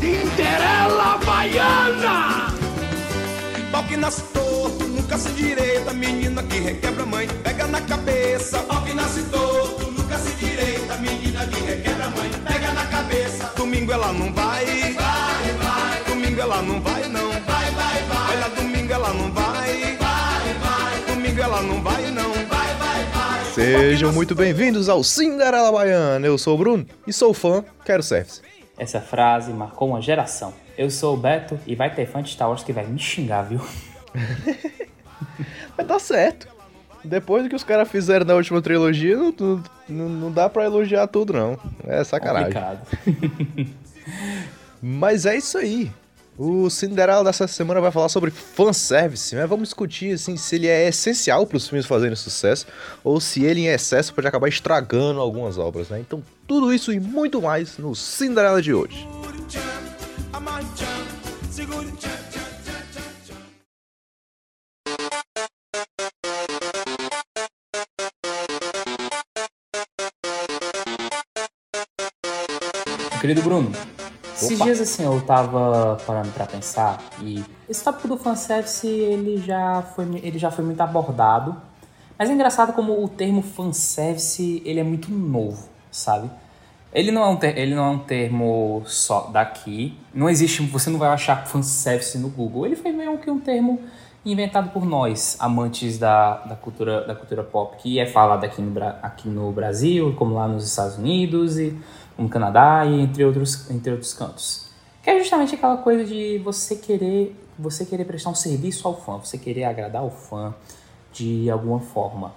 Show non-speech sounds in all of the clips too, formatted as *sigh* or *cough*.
Cinderela Baiana! Pau que nasce torto, nunca se direita, menina que requebra mãe, pega na cabeça. Pau que nasce torto, nunca se direita, menina que requebra mãe, pega na cabeça. Domingo ela não vai, vai, vai. Domingo ela não vai não, vai, vai, vai. Olha, domingo ela não vai, vai, vai. Domingo ela não vai não, vai, vai, vai. Sejam muito bem-vindos ao Cinderela Baiana. Eu sou o Bruno e sou fã, quero service. Essa frase marcou uma geração. Eu sou o Beto e vai ter fã de Star Wars que vai me xingar, viu? Mas tá certo. Depois do que os caras fizeram na última trilogia, não, não, não dá pra elogiar tudo, não. É sacanagem. Complicado. *laughs* Mas é isso aí. O Cinderela dessa semana vai falar sobre fanservice, mas vamos discutir assim, se ele é essencial para os filmes fazerem sucesso ou se ele em excesso pode acabar estragando algumas obras, né? Então, tudo isso e muito mais no Cinderela de hoje. Querido Bruno, esses dias assim eu tava parando pra pensar e esse tópico do fanservice ele já foi, ele já foi muito abordado. Mas é engraçado como o termo fanservice ele é muito novo, sabe? Ele não, é um ter, ele não é um termo só daqui. Não existe, você não vai achar fanservice no Google. Ele foi meio que um termo inventado por nós, amantes da, da, cultura, da cultura pop, que é falado aqui no, aqui no Brasil, como lá nos Estados Unidos, e no Canadá e entre outros, entre outros cantos. Que é justamente aquela coisa de você querer, você querer prestar um serviço ao fã, você querer agradar o fã de alguma forma.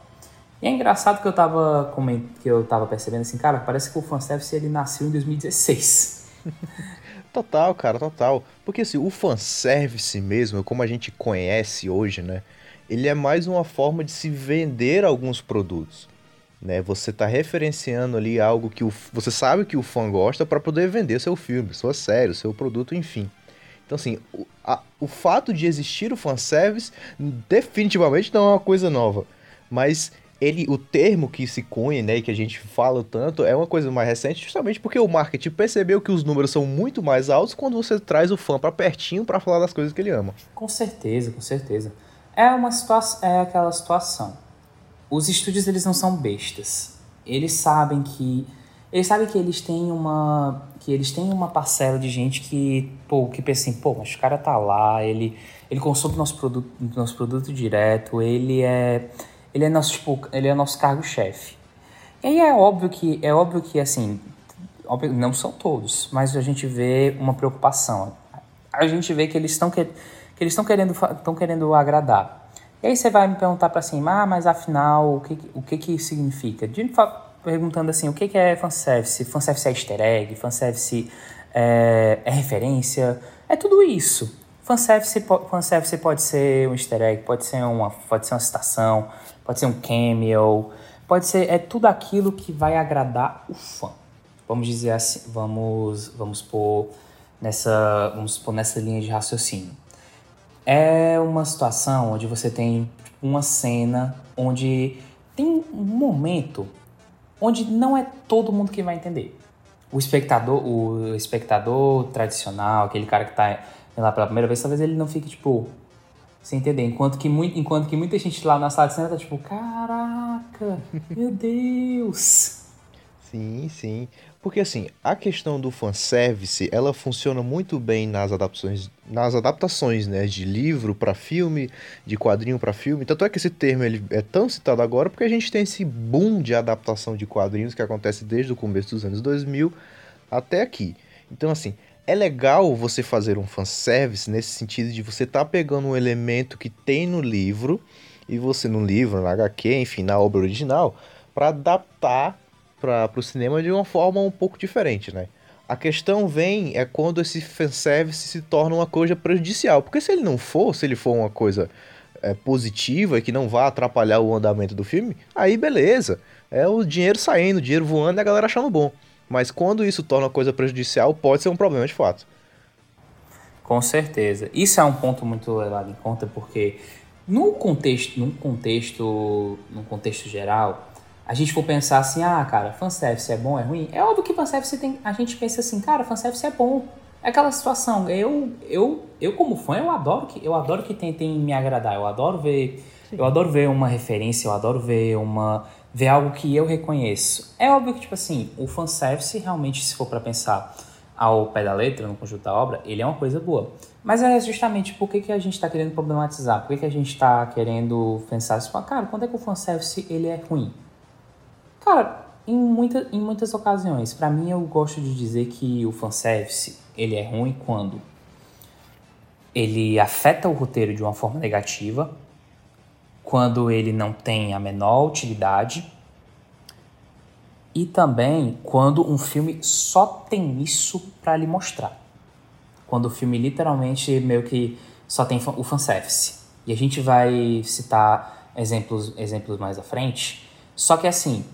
E é engraçado que eu tava, que eu tava percebendo assim, cara, parece que o fanservice ele nasceu em 2016. *laughs* Total, cara, total. Porque assim, o fanservice mesmo, como a gente conhece hoje, né? Ele é mais uma forma de se vender alguns produtos. Né? Você tá referenciando ali algo que o, você sabe que o fã gosta para poder vender seu filme, sua série, seu produto, enfim. Então, assim, o, a- o fato de existir o fanservice definitivamente não é uma coisa nova. Mas ele, o termo que se cunha, né, e que a gente fala tanto, é uma coisa mais recente, justamente porque o marketing percebeu que os números são muito mais altos quando você traz o fã pra pertinho pra falar das coisas que ele ama. Com certeza, com certeza. É uma situação, é aquela situação. Os estúdios eles não são bestas. Eles sabem que eles sabem que eles têm uma que eles têm uma parcela de gente que, pô, que pensa assim, pô, mas o cara tá lá, ele ele consome nosso produto, nosso produto direto, ele é ele é nosso tipo, ele é nosso cargo-chefe. E aí é óbvio que é óbvio que assim, óbvio, não são todos, mas a gente vê uma preocupação. A gente vê que eles estão que, que eles querendo estão querendo agradar. E aí você vai me perguntar para assim, ah, mas afinal, o que o que que significa? De, perguntando assim, o que que é fanservice? Fanservice é easter egg? Fanservice é, é referência? É tudo isso. Fanservice, fanservice pode ser um easter egg, pode ser uma, pode ser uma citação, pode ser um cameo, pode ser é tudo aquilo que vai agradar o fã. Vamos dizer assim, vamos vamos pôr nessa vamos pôr nessa linha de raciocínio. É uma situação onde você tem tipo, uma cena onde tem um momento onde não é todo mundo que vai entender. O espectador, o espectador tradicional, aquele cara que tá lá pela primeira vez, talvez ele não fique tipo sem entender, enquanto que muito, enquanto que muita gente lá na sala de cinema tá tipo, caraca, meu Deus. Sim, sim. Porque assim, a questão do fanservice, ela funciona muito bem nas adaptações, nas adaptações, né, de livro para filme, de quadrinho para filme. Tanto é que esse termo ele é tão citado agora porque a gente tem esse boom de adaptação de quadrinhos que acontece desde o começo dos anos 2000 até aqui. Então assim, é legal você fazer um fanservice nesse sentido de você tá pegando um elemento que tem no livro e você no livro, na HQ, enfim, na obra original, para adaptar para o cinema de uma forma um pouco diferente, né? A questão vem é quando esse fanservice se torna uma coisa prejudicial. Porque se ele não for, se ele for uma coisa é, positiva e que não vá atrapalhar o andamento do filme, aí beleza. É o dinheiro saindo, o dinheiro voando e a galera achando bom. Mas quando isso torna uma coisa prejudicial, pode ser um problema de fato. Com certeza. Isso é um ponto muito levado em conta porque no contexto, num contexto, num contexto geral, a gente for pensar assim, ah, cara, fanservice é bom, é ruim? É óbvio que fanservice tem, a gente pensa assim, cara, fanservice é bom. É aquela situação. Eu, eu, eu como fã, eu adoro que eu adoro que tentem me agradar. Eu adoro ver, Sim. eu adoro ver uma referência, eu adoro ver uma ver algo que eu reconheço. É óbvio que tipo assim, o fanservice realmente se for para pensar ao pé da letra, no conjunto da obra, ele é uma coisa boa. Mas é justamente por que, que a gente está querendo problematizar, por que, que a gente está querendo pensar assim, cara, quando é que o fanservice ele é ruim? Cara, em, muita, em muitas ocasiões, para mim eu gosto de dizer que o fanservice ele é ruim quando ele afeta o roteiro de uma forma negativa, quando ele não tem a menor utilidade e também quando um filme só tem isso para lhe mostrar. Quando o filme literalmente meio que só tem o fanservice. E a gente vai citar exemplos, exemplos mais à frente. Só que assim,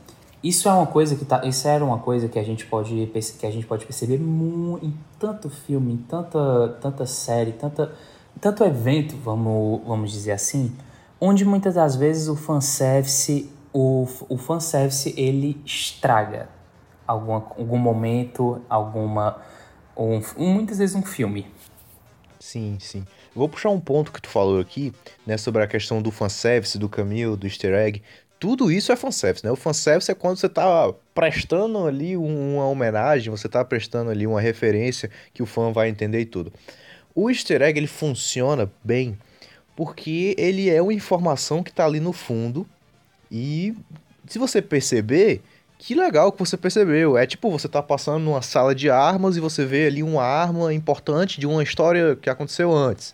isso é uma coisa que tá, isso era uma coisa que a gente pode que a gente pode perceber muito, em tanto filme, em tanta tanta série, tanta tanto evento, vamos vamos dizer assim, onde muitas das vezes o fanservice o, o fanservice ele estraga alguma, algum momento, alguma. Um, muitas vezes um filme. Sim, sim. Vou puxar um ponto que tu falou aqui, né, sobre a questão do fanservice, do Camille, do easter egg. Tudo isso é fanservice, né? O fanservice é quando você tá prestando ali uma homenagem, você tá prestando ali uma referência que o fã vai entender e tudo. O easter egg, ele funciona bem porque ele é uma informação que tá ali no fundo e se você perceber, que legal que você percebeu. É tipo, você tá passando numa sala de armas e você vê ali uma arma importante de uma história que aconteceu antes.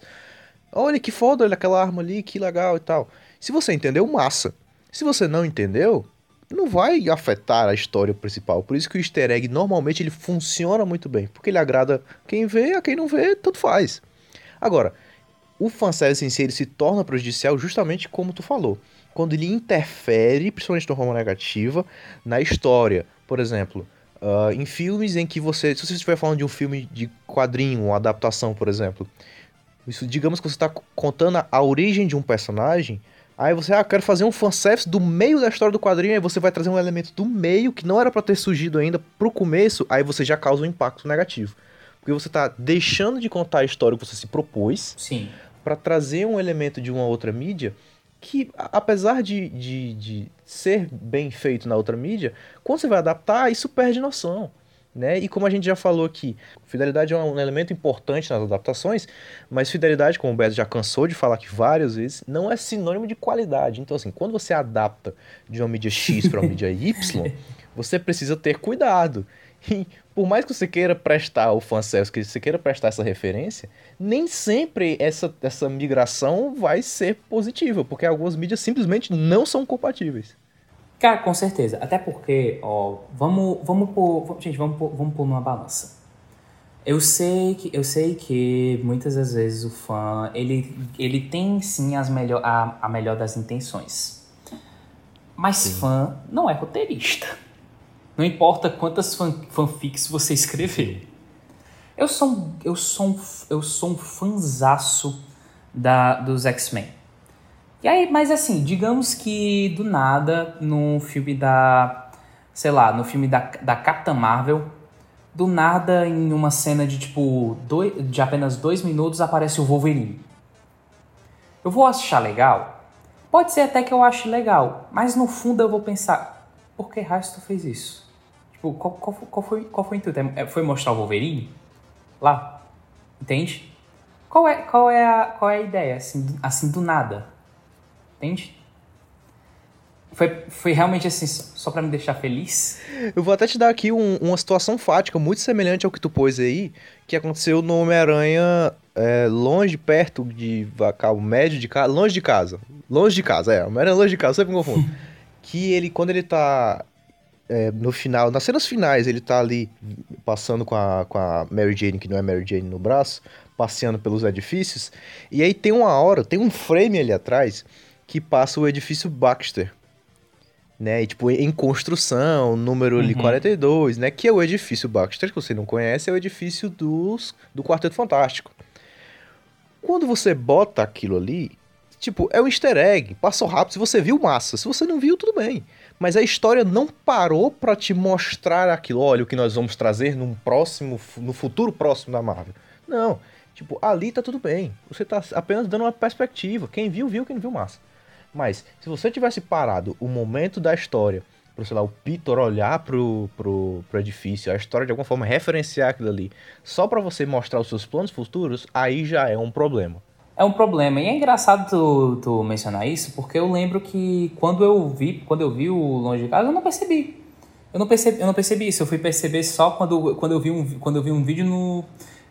Olha que foda, olha aquela arma ali, que legal e tal. Se você entendeu, massa. Se você não entendeu, não vai afetar a história principal. Por isso que o easter egg normalmente ele funciona muito bem, porque ele agrada quem vê, a quem não vê, tanto faz. Agora, o fanservice em si ele se torna prejudicial justamente como tu falou quando ele interfere, principalmente de forma negativa, na história. Por exemplo, uh, em filmes em que você. Se você estiver falando de um filme de quadrinho, uma adaptação, por exemplo. Isso, digamos que você está contando a, a origem de um personagem. Aí você, ah, quero fazer um fanservice do meio da história do quadrinho, aí você vai trazer um elemento do meio que não era para ter surgido ainda pro começo, aí você já causa um impacto negativo. Porque você tá deixando de contar a história que você se propôs. Sim. para trazer um elemento de uma outra mídia que, apesar de, de, de, ser bem feito na outra mídia, quando você vai adaptar, isso perde noção. Né? E como a gente já falou aqui, fidelidade é um elemento importante nas adaptações, mas fidelidade, como o Beto já cansou de falar aqui várias vezes, não é sinônimo de qualidade. Então, assim, quando você adapta de uma mídia X para uma mídia Y, *laughs* você precisa ter cuidado. E por mais que você queira prestar o fanservice, que você queira prestar essa referência, nem sempre essa, essa migração vai ser positiva, porque algumas mídias simplesmente não são compatíveis. Cara, com certeza. Até porque, ó, vamos, vamos pôr. Gente, vamos pôr, vamos pôr numa balança. Eu sei que eu sei que muitas das vezes o fã ele, ele tem sim as melhor, a, a melhor das intenções. Mas sim. fã não é roteirista. Não importa quantas fan, fanfics você escrever. Eu sou um, eu sou um, eu sou um fanzaço da, dos X-Men. E aí, mas assim, digamos que do nada, no filme da. Sei lá, no filme da, da Capitã Marvel, do nada, em uma cena de tipo. Dois, de apenas dois minutos, aparece o Wolverine. Eu vou achar legal? Pode ser até que eu ache legal, mas no fundo eu vou pensar: por que raio tu fez isso? Tipo, qual, qual, qual, foi, qual foi o intuito? É, foi mostrar o Wolverine? Lá? Entende? Qual é, qual é, a, qual é a ideia, assim, do, assim, do nada? Entende? Foi, foi realmente assim, só para me deixar feliz? Eu vou até te dar aqui um, uma situação fática muito semelhante ao que tu pôs aí, que aconteceu no Homem-Aranha é, longe, perto de cabo médio de casa, longe de casa. Longe de casa, é, Homem-Aranha longe de casa, sempre me confundo. *laughs* que ele, quando ele tá é, no final, nas cenas finais, ele tá ali passando com a, com a Mary Jane, que não é Mary Jane no braço, passeando pelos edifícios. E aí tem uma hora, tem um frame ali atrás que passa o edifício Baxter. Né, e, tipo, em construção, número ali uhum. 42, né, que é o edifício Baxter, que você não conhece, é o edifício dos, do Quarteto Fantástico. Quando você bota aquilo ali, tipo, é um easter egg, passou rápido, se você viu, massa, se você não viu, tudo bem. Mas a história não parou para te mostrar aquilo, olha o que nós vamos trazer num próximo, no futuro próximo da Marvel. Não, tipo, ali tá tudo bem. Você tá apenas dando uma perspectiva. Quem viu, viu, quem não viu, massa. Mas, se você tivesse parado o momento da história, pro, sei lá, o Peter olhar pro, pro, pro edifício, a história de alguma forma referenciar aquilo ali, só para você mostrar os seus planos futuros, aí já é um problema. É um problema. E é engraçado tu, tu mencionar isso, porque eu lembro que quando eu vi, quando eu vi o Longe de Casa, eu não percebi. Eu não percebi, eu não percebi isso. Eu fui perceber só quando, quando, eu, vi um, quando eu vi um vídeo no.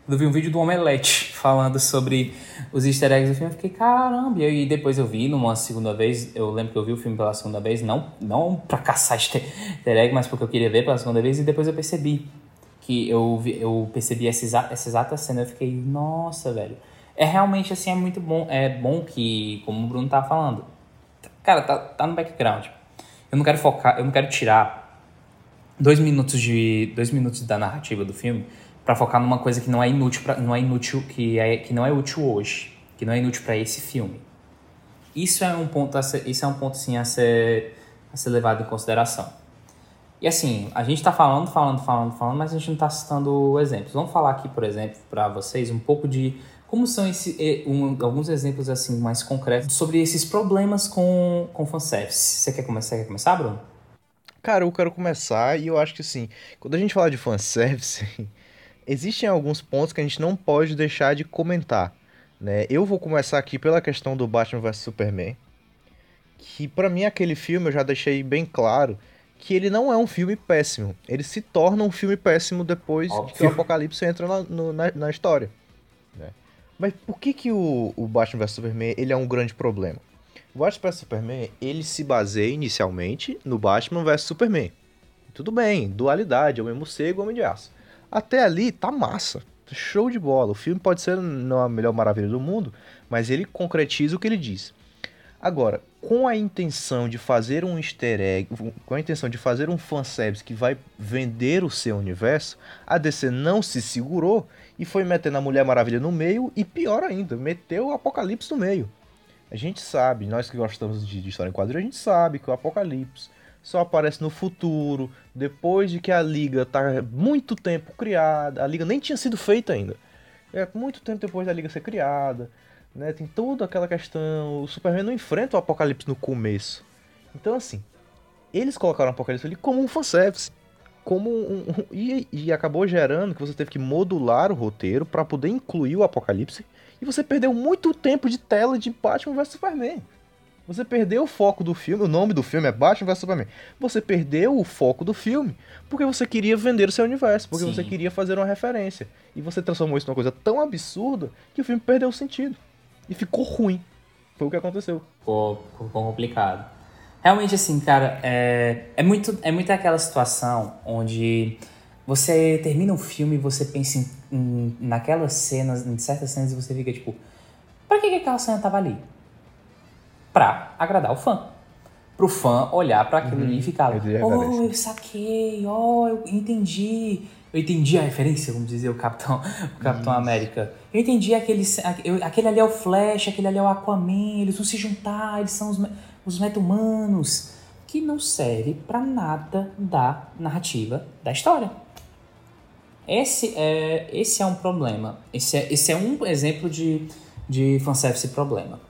Eu vi um vídeo do Omelete *laughs* falando sobre os easter eggs do filme, eu fiquei, caramba. E aí depois eu vi numa segunda vez, eu lembro que eu vi o filme pela segunda vez, não, não pra caçar easter egg, mas porque eu queria ver pela segunda vez, e depois eu percebi. Que eu, eu percebi essa, essa exata cena, eu fiquei, nossa, velho é realmente assim, é muito bom. É bom que, como o Bruno tá falando, cara, tá, tá no background. Eu não quero focar, eu não quero tirar dois minutos de dois minutos da narrativa do filme para focar numa coisa que não é inútil pra, não é inútil que é que não é útil hoje, que não é inútil para esse filme. Isso é um ponto isso é um ponto sim a ser a ser levado em consideração. E assim, a gente está falando, falando, falando, falando, mas a gente não está citando exemplos. Vamos falar aqui, por exemplo, para vocês um pouco de como são esse, um, alguns exemplos assim mais concretos sobre esses problemas com, com fanservice? Você quer começar, quer começar, Bruno? Cara, eu quero começar e eu acho que assim, quando a gente fala de fanservice, *laughs* existem alguns pontos que a gente não pode deixar de comentar. Né? Eu vou começar aqui pela questão do Batman vs Superman, que para mim aquele filme eu já deixei bem claro que ele não é um filme péssimo. Ele se torna um filme péssimo depois Óbvio. que o Apocalipse entra na, no, na, na história. Mas por que, que o, o Batman vs Superman ele é um grande problema? O Batman vs Superman ele se baseia inicialmente no Batman vs Superman. Tudo bem, dualidade, é o mesmo cego, homem de aço. Até ali tá massa, show de bola. O filme pode ser não a melhor maravilha do mundo, mas ele concretiza o que ele diz. Agora, com a intenção de fazer um easter egg, com a intenção de fazer um fanservice que vai vender o seu universo, a DC não se segurou e foi metendo a Mulher Maravilha no meio e pior ainda, meteu o Apocalipse no meio. A gente sabe, nós que gostamos de, de história em quadrinhos, a gente sabe que o Apocalipse só aparece no futuro, depois de que a Liga tá muito tempo criada, a Liga nem tinha sido feita ainda. É muito tempo depois da Liga ser criada, né? Tem toda aquela questão, o Superman não enfrenta o Apocalipse no começo. Então assim, eles colocaram o Apocalipse ali como um fanservice como um, um e, e, acabou gerando que você teve que modular o roteiro para poder incluir o Apocalipse e você perdeu muito tempo de tela de Batman vs Superman. Você perdeu o foco do filme, o nome do filme é Batman vs Superman. Você perdeu o foco do filme porque você queria vender o seu universo, porque Sim. você queria fazer uma referência. E você transformou isso numa coisa tão absurda que o filme perdeu o sentido. E ficou ruim. Foi o que aconteceu. Ficou, ficou complicado. Realmente, assim, cara, é, é, muito, é muito aquela situação onde você termina um filme e você pensa em, em, naquelas cenas, em certas cenas, e você fica tipo, pra que, que aquela cena tava ali? Pra agradar o fã. Pro fã olhar para aquilo uhum. ali e ficar, oh, eu saquei, oh, eu entendi. Eu entendi a referência, vamos dizer, o Capitão, o Capitão América. Eu entendi aquele, aquele ali é o Flash, aquele ali é o Aquaman, eles vão se juntar, eles são os os meta-humanos, que não serve para nada da narrativa da história. Esse é, esse é um problema. Esse é, esse é um exemplo de, de fanservice problema.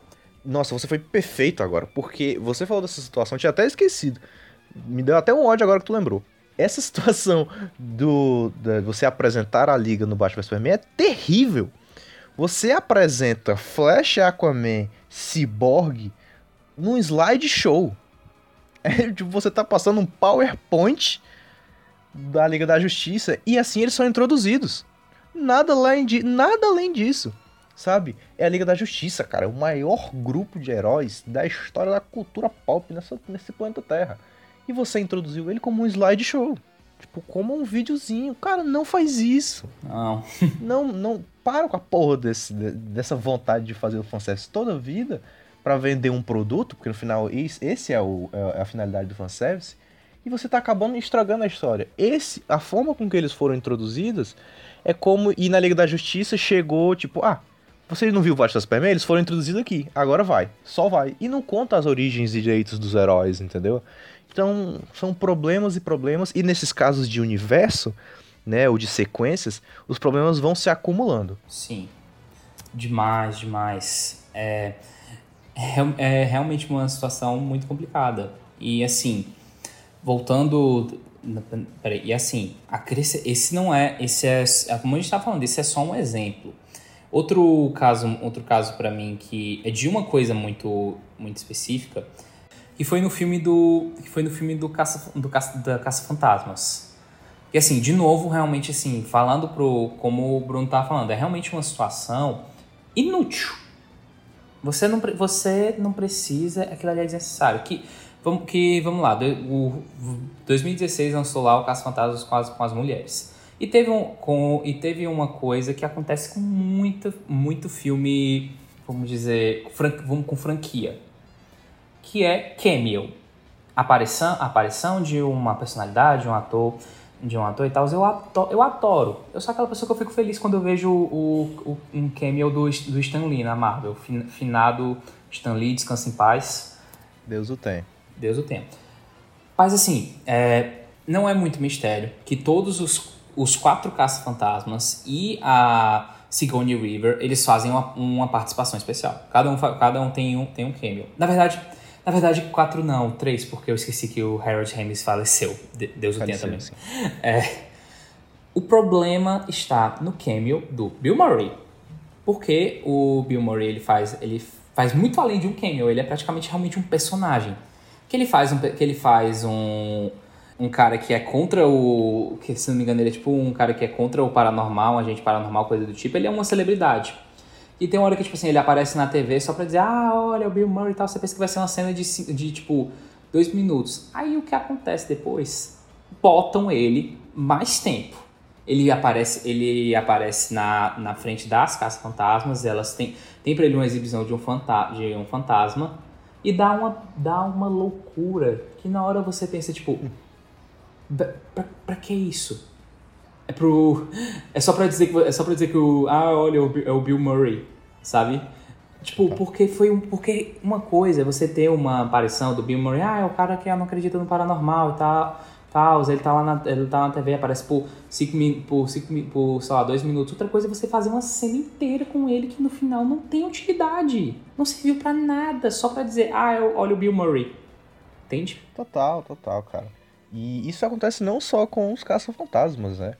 Nossa, você foi perfeito agora, porque você falou dessa situação, eu tinha até esquecido. Me deu até um ódio agora que tu lembrou. Essa *laughs* situação do você apresentar a liga no Batman Superman é terrível. Você apresenta Flash, Aquaman, Cyborg num slideshow. *laughs* É, tipo, você tá passando um PowerPoint da Liga da Justiça e assim eles são introduzidos. Nada além, de, nada além disso, sabe? É a Liga da Justiça, cara, o maior grupo de heróis da história da cultura pop nessa, nesse planeta Terra. E você introduziu ele como um slideshow. Tipo, como um videozinho. Cara, não faz isso. Não. *laughs* não, não. Para com a porra desse, dessa vontade de fazer o fanservice toda a vida para vender um produto, porque no final esse é, o, é a finalidade do fanservice, e você tá acabando estragando a história. Esse, a forma com que eles foram introduzidos é como ir na Liga da Justiça chegou, tipo, ah, você não viu Batman Superman? Eles foram introduzidos aqui. Agora vai. Só vai. E não conta as origens e direitos dos heróis, entendeu? Então, são problemas e problemas. E nesses casos de universo, né, ou de sequências, os problemas vão se acumulando. Sim. Demais, demais. É, é, é realmente uma situação muito complicada. E assim, voltando Peraí, e assim, a crescer, esse não é, esse é, como a gente está falando, esse é só um exemplo. Outro caso, outro caso para mim que é de uma coisa muito, muito específica, que foi no filme do, que foi no filme do caça, do caça, da caça fantasmas. E assim, de novo, realmente assim, falando pro, como o Bruno tava falando, é realmente uma situação inútil. Você não, você não precisa, aquilo ali é desnecessário. Que Vamos, que, vamos lá, o 2016 lançou lá o Caça Fantasmas com as, com as mulheres. E teve, um, com, e teve uma coisa que acontece com muito, muito filme, vamos dizer, fran, vamos com franquia, que é cameo. Aparição, aparição de uma personalidade, um ator, de um ator e tal, eu adoro, eu adoro. Eu sou aquela pessoa que eu fico feliz quando eu vejo o, o um cameo do, do Stan Lee na Marvel, finado Stan Lee, descansa em paz. Deus o tem. Deus o tenha. Mas assim, é, não é muito mistério que todos os, os quatro caça-fantasmas e a Sigourney River, eles fazem uma, uma participação especial. Cada um, cada um tem um tem um cameo. Na verdade, na verdade, quatro não, três, porque eu esqueci que o Harold Ramis faleceu. Deus o tenha também. É, o problema está no cameo do Bill Murray. Porque o Bill Murray ele faz, ele faz muito além de um cameo, ele é praticamente realmente um personagem que ele faz um, que ele faz um, um cara que é contra o. que se não me engano, ele é tipo um cara que é contra o paranormal, um agente paranormal, coisa do tipo, ele é uma celebridade. E tem uma hora que, tipo assim, ele aparece na TV só pra dizer, ah, olha, o Bill Murray e tal, você pensa que vai ser uma cena de, de tipo, dois minutos. Aí o que acontece depois? Botam ele mais tempo. Ele aparece, ele aparece na, na frente das caça-fantasmas, elas têm, tem pra ele uma exibição de um, fanta de um fantasma e dá uma, dá uma loucura que na hora você pensa, tipo, pra, pra que isso? É pro. É só pra dizer que, é só pra dizer que o. Ah, olha, é o Bill Murray, sabe? Tipo, porque foi um. Porque uma coisa é você ter uma aparição do Bill Murray, ah, é o cara que não acredita no paranormal e tal tal, ele tá lá na, ele tá na TV, aparece por 5 por, cinco, por, sei lá, 2 minutos. Outra coisa é você fazer uma cena inteira com ele que no final não tem utilidade. Não serviu para nada, só para dizer, ah, eu, olha o Bill Murray. Entende? Total, total, cara. E isso acontece não só com os caça-fantasmas, né?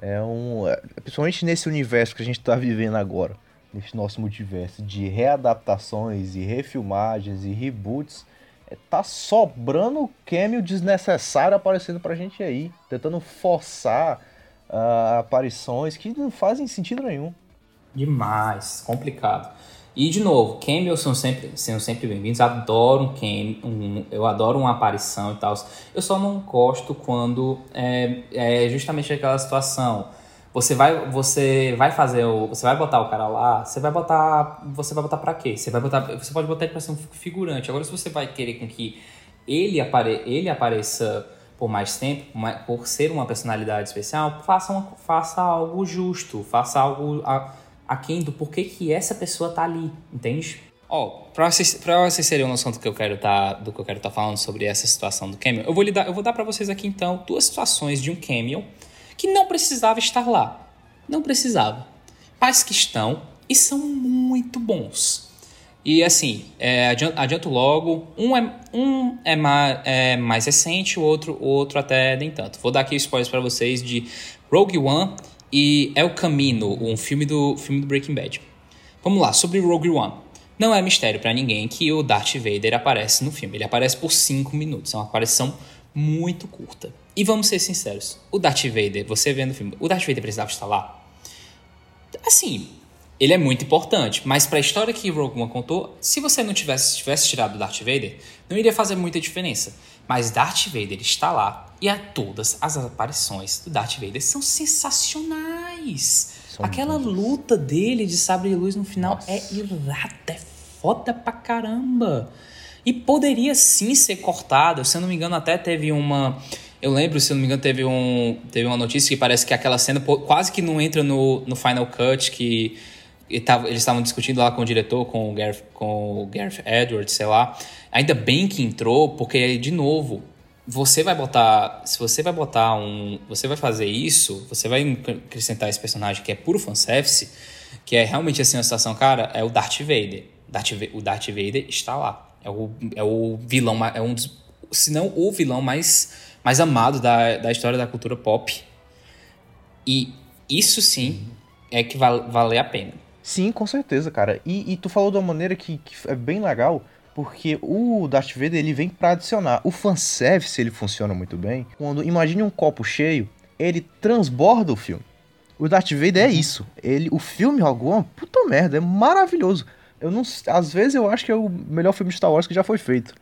É um. É, principalmente nesse universo que a gente tá vivendo agora, nesse nosso multiverso de readaptações e refilmagens e reboots tá sobrando cameo desnecessário aparecendo pra gente aí, tentando forçar uh, aparições que não fazem sentido nenhum. Demais, complicado. E de novo, cameos são sempre, são sempre bem-vindos. Adoro um um, eu adoro uma aparição e tal. Eu só não gosto quando é, é justamente aquela situação você vai, você vai fazer o, você vai botar o cara lá, você vai botar, você vai botar para quê? Você vai botar, você pode botar ele para ser um figurante. Agora se você vai querer com que ele apare, ele apareça por mais tempo, por ser uma personalidade especial, faça, uma, faça algo justo, faça algo a, aquém do porquê que essa pessoa tá ali, entende? Ó, oh, pra vocês, pra vocês terem uma noção do que eu quero tá, do que eu quero tá falando sobre essa situação do cameo, eu vou lhe dar, eu vou dar para vocês aqui então duas situações de um cameo que não precisava estar lá. Não precisava. Mas que estão e são muito bons. E assim, é, adianto, adianto, logo, um, é, um é, mais, é mais recente, o outro, o outro até nem tanto. Vou dar aqui spoilers para vocês de Rogue One e El Camino, um filme do, filme do Breaking Bad. Vamos lá, sobre Rogue One. Não é mistério para ninguém que o Darth Vader aparece no filme. Ele aparece por 5 minutos, é uma aparição muito curta. E vamos ser sinceros, o Darth Vader, você vendo o filme, o Darth Vader precisava estar lá? Assim, ele é muito importante, mas para a história que Rogue One contou, se você não tivesse, tivesse tirado o Darth Vader, não iria fazer muita diferença. Mas Darth Vader está lá e a todas as aparições do Darth Vader são sensacionais. São Aquela luta dele de sabre de luz no final Nossa. é irada, é foda pra caramba. E poderia sim ser cortada, se eu não me engano, até teve uma eu lembro, se não me engano, teve, um, teve uma notícia que parece que aquela cena quase que não entra no, no Final Cut, que eles estavam discutindo lá com o diretor, com o, Gareth, com o Gareth Edwards, sei lá. Ainda bem que entrou, porque, de novo, você vai botar. Se você vai botar um. Você vai fazer isso, você vai acrescentar esse personagem que é puro fanservice, que é realmente assim uma situação, cara, é o Darth Vader. Darth, o Darth Vader está lá. É o, é o vilão, é um dos. Se não o vilão mais, mais amado da, da história da cultura pop. E isso sim é que vai valer a pena. Sim, com certeza, cara. E, e tu falou de uma maneira que, que, é bem legal, porque o Darth Vader ele vem para adicionar. O fanservice ele funciona muito bem quando, imagine um copo cheio, ele transborda o filme. O Darth Vader é uhum. isso. Ele, o filme Rogue One, puta merda, é maravilhoso. Eu não, às vezes eu acho que é o melhor filme de Star Wars que já foi feito.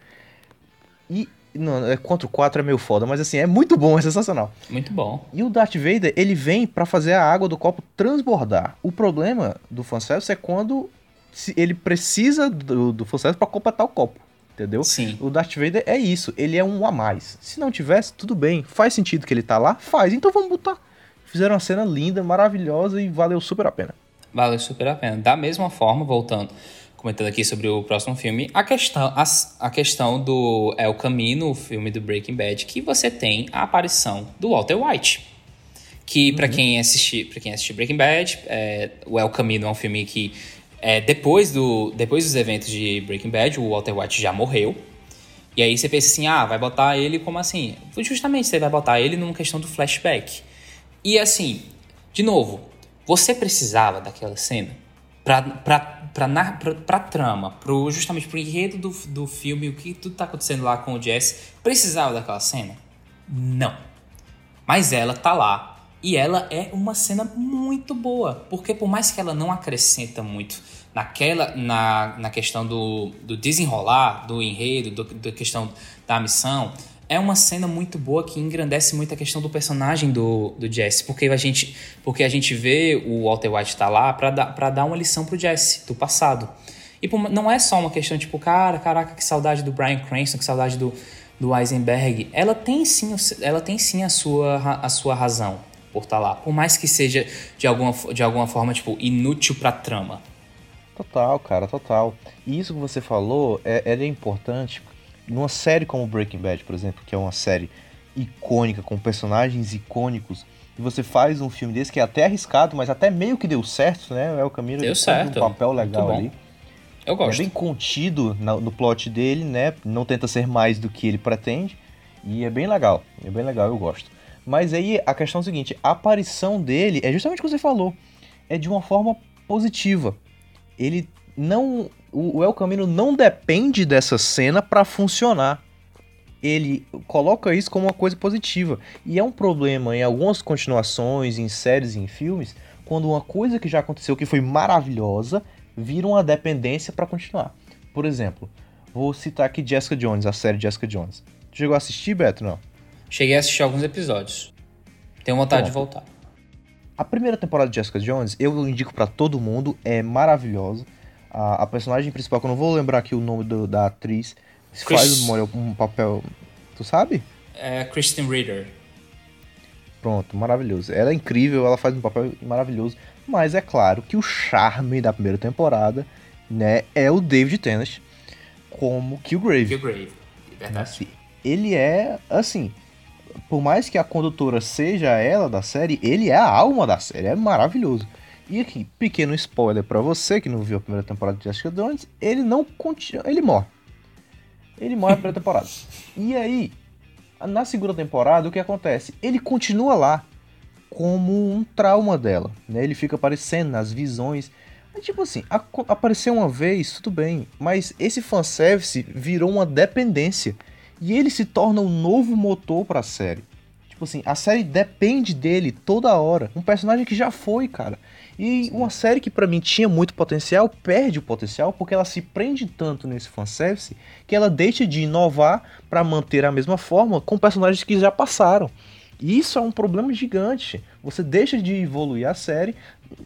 E não, é, contra o 4 é meio foda, mas assim, é muito bom, é sensacional. Muito bom. E o Darth Vader, ele vem para fazer a água do copo transbordar. O problema do fanservice é quando ele precisa do, do fanservice pra completar o copo. Entendeu? Sim. O Darth Vader é isso, ele é um a mais. Se não tivesse, tudo bem. Faz sentido que ele tá lá? Faz. Então vamos botar. Fizeram uma cena linda, maravilhosa e valeu super a pena. Valeu super a pena. Da mesma forma, voltando comentando aqui sobre o próximo filme, a questão, a, a questão do El Camino, o filme do Breaking Bad, que você tem a aparição do Walter White. Que, uhum. para quem assistir, para quem assistir Breaking Bad, é, o El Camino é um filme que é, depois, do, depois dos eventos de Breaking Bad, o Walter White já morreu. E aí você pensa assim, ah, vai botar ele como assim? Justamente você vai botar ele numa questão do flashback. E assim, de novo, você precisava daquela cena pra, pra trama, pro, justamente pro enredo do, do filme, o que tudo tá acontecendo lá com o Jess, precisava daquela cena? Não. Mas ela tá lá. E ela é uma cena muito boa. Porque por mais que ela não acrescenta muito naquela na, na questão do, do desenrolar, do enredo, do, da questão da missão, é uma cena muito boa que engrandece muito a questão do personagem do, do Jesse, porque a gente porque a gente vê o Walter White tá lá para dar para dar uma lição pro Jesse do passado. E não é só uma questão tipo, cara, caraca, que saudade do Brian Cranston, que saudade do, do Eisenberg. Ela tem sim, ela tem sim a sua a sua razão por estar tá lá, por mais que seja de alguma de alguma forma tipo inútil para trama. Total, cara, total. E isso que você falou é, é importante numa série como Breaking Bad, por exemplo, que é uma série icônica, com personagens icônicos, e você faz um filme desse que é até arriscado, mas até meio que deu certo, né? É o caminho deu certo. um papel legal ali. Eu gosto. É bem contido no plot dele, né? Não tenta ser mais do que ele pretende. E é bem legal. É bem legal, eu gosto. Mas aí a questão é a seguinte: a aparição dele é justamente o que você falou. É de uma forma positiva. Ele não o, El Camino não depende dessa cena para funcionar. Ele coloca isso como uma coisa positiva. E é um problema em algumas continuações, em séries e em filmes, quando uma coisa que já aconteceu que foi maravilhosa vira uma dependência para continuar. Por exemplo, vou citar aqui Jessica Jones, a série Jessica Jones. Tu chegou a assistir, Beto? Não? Cheguei a assistir alguns episódios. Tenho vontade Pronto. de voltar. A primeira temporada de Jessica Jones, eu indico para todo mundo, é maravilhosa a, a, personagem principal, que eu não vou lembrar aqui o nome do, da atriz, Chris... faz um, um, papel. Tu sabe? É Kristen Ritter. Pronto, maravilhoso. Ela é incrível, ela faz um papel maravilhoso. Mas é claro que o charme da primeira temporada, né, é o David Tennant como Killgrave. Killgrave, verdade. Ele é, assim, por mais que a condutora seja ela da série, ele é a alma da série, é maravilhoso. E aqui, pequeno spoiler para você que não viu a primeira temporada de Jessica Jones, ele não continua, ele morre. Ele morre na primeira temporada. *laughs* E aí, na segunda temporada, o que acontece? Ele continua lá como um trauma dela, né? Ele fica aparecendo nas visões. É tipo assim, apareceu uma vez, tudo bem, mas esse fanservice virou uma dependência. E ele se torna um novo motor para a série. Tipo assim, a série depende dele toda hora. Um personagem que já foi, cara. E uma série que para mim tinha muito potencial, perde o potencial porque ela se prende tanto nesse fanservice que ela deixa de inovar para manter a mesma forma com personagens que já passaram. E isso é um problema gigante. Você deixa de evoluir a série,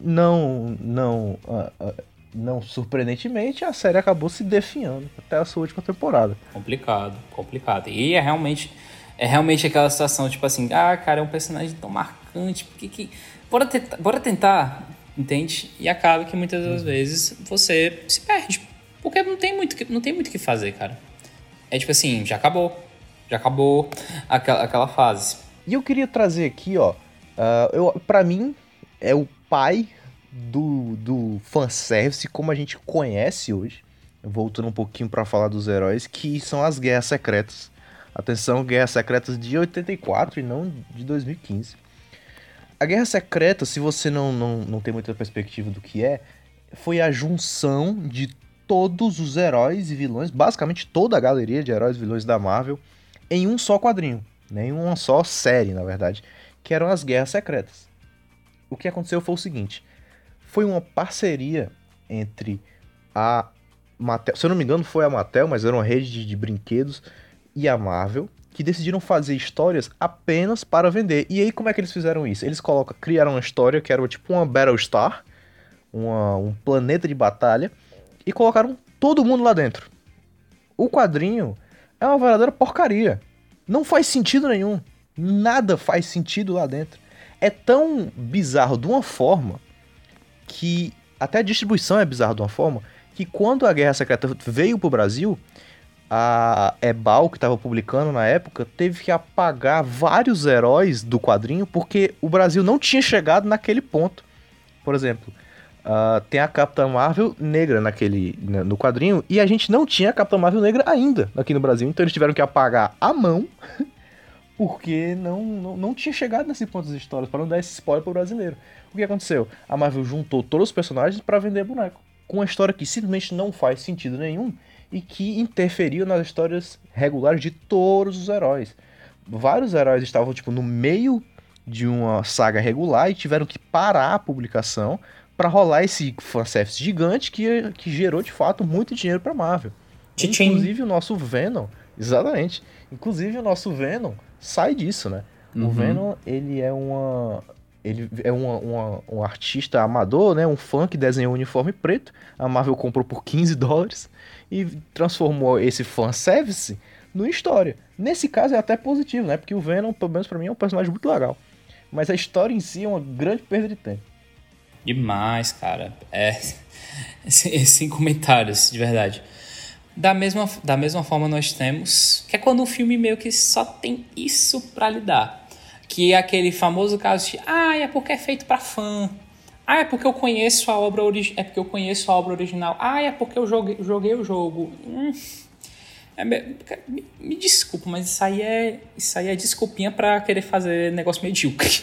não, não, uh, uh, não surpreendentemente, a série acabou se definhando até a sua última temporada. Complicado, complicado. E é realmente, é realmente aquela situação tipo assim, ah, cara, é um personagem tão marcante, porque que bora, bora tentar Entende? E acaba que muitas das vezes você se perde. Porque não tem muito não tem muito o que fazer, cara. É tipo assim, já acabou. Já acabou aquela, aquela fase. E eu queria trazer aqui, ó. Uh, eu, pra mim, é o pai do, do fanservice como a gente conhece hoje. Voltando um pouquinho para falar dos heróis, que são as Guerras Secretas. Atenção, Guerras Secretas de 84 e não de 2015. A Guerra Secreta, se você não, não, não tem muita perspectiva do que é, foi a junção de todos os heróis e vilões, basicamente toda a galeria de heróis e vilões da Marvel, em um só quadrinho, né? em uma só série, na verdade, que eram as Guerras Secretas. O que aconteceu foi o seguinte: foi uma parceria entre a Mattel, se eu não me engano, foi a Mattel, mas era uma rede de, de brinquedos, e a Marvel, que decidiram fazer histórias apenas para vender. E aí, como é que eles fizeram isso? Eles criaram uma história que era tipo uma Battlestar, uma, um planeta de batalha, e colocaram todo mundo lá dentro. O quadrinho é uma verdadeira porcaria. Não faz sentido nenhum. Nada faz sentido lá dentro. É tão bizarro de uma forma que até a distribuição é bizarra de uma forma que quando a Guerra Secreta veio pro Brasil, a Ebal, que estava publicando na época, teve que apagar vários heróis do quadrinho porque o Brasil não tinha chegado naquele ponto. Por exemplo, uh, tem a Capitã Marvel negra naquele, né, no quadrinho e a gente não tinha a Capitã Marvel negra ainda aqui no Brasil. Então eles tiveram que apagar a mão *laughs* porque não, não, não tinha chegado nesse ponto das histórias, para não dar esse spoiler pro brasileiro. O que aconteceu? A Marvel juntou todos os personagens para vender boneco. Com uma história que simplesmente não faz sentido nenhum e que interferiu nas histórias regulares de todos os heróis. Vários heróis estavam tipo no meio de uma saga regular e tiveram que parar a publicação para rolar esse fanservice gigante que, que gerou de fato muito dinheiro para Marvel. Tchim. Inclusive o nosso Venom, exatamente. Inclusive o nosso Venom sai disso, né? Uhum. O Venom, ele é uma ele é um artista amador, né? Um fã que desenhou um uniforme preto. A Marvel comprou por 15 dólares e transformou esse fanservice no história. Nesse caso é até positivo, né? Porque o Venom, pelo menos pra mim, é um personagem muito legal. Mas a história em si é uma grande perda de tempo. Demais, cara. É. *laughs* Sem comentários, de verdade. Da mesma, da mesma forma, nós temos. Que é quando um filme meio que só tem isso para lidar. Que é aquele famoso caso de. Ah, é porque é feito para fã. Ah, é porque eu conheço a obra original. É porque eu conheço a obra original. Ah, é porque eu joguei, joguei o jogo. Hum. É, me, me, desculpa, mas isso aí é, isso aí é desculpinha para querer fazer negócio medíocre.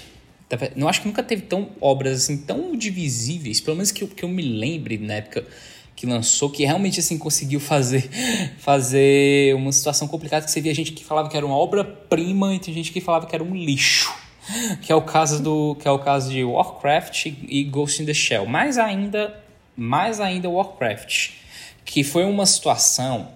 Tá não acho que nunca teve tão obras assim tão divisíveis, pelo menos que, que eu me lembre na época que lançou, que realmente assim conseguiu fazer *laughs* fazer uma situação complicada que via gente que falava que era uma obra-prima e tem gente que falava que era um lixo *laughs* que é o caso do que é o caso de Warcraft e Ghost in the Shell. Mais ainda, mais ainda Warcraft, que foi uma situação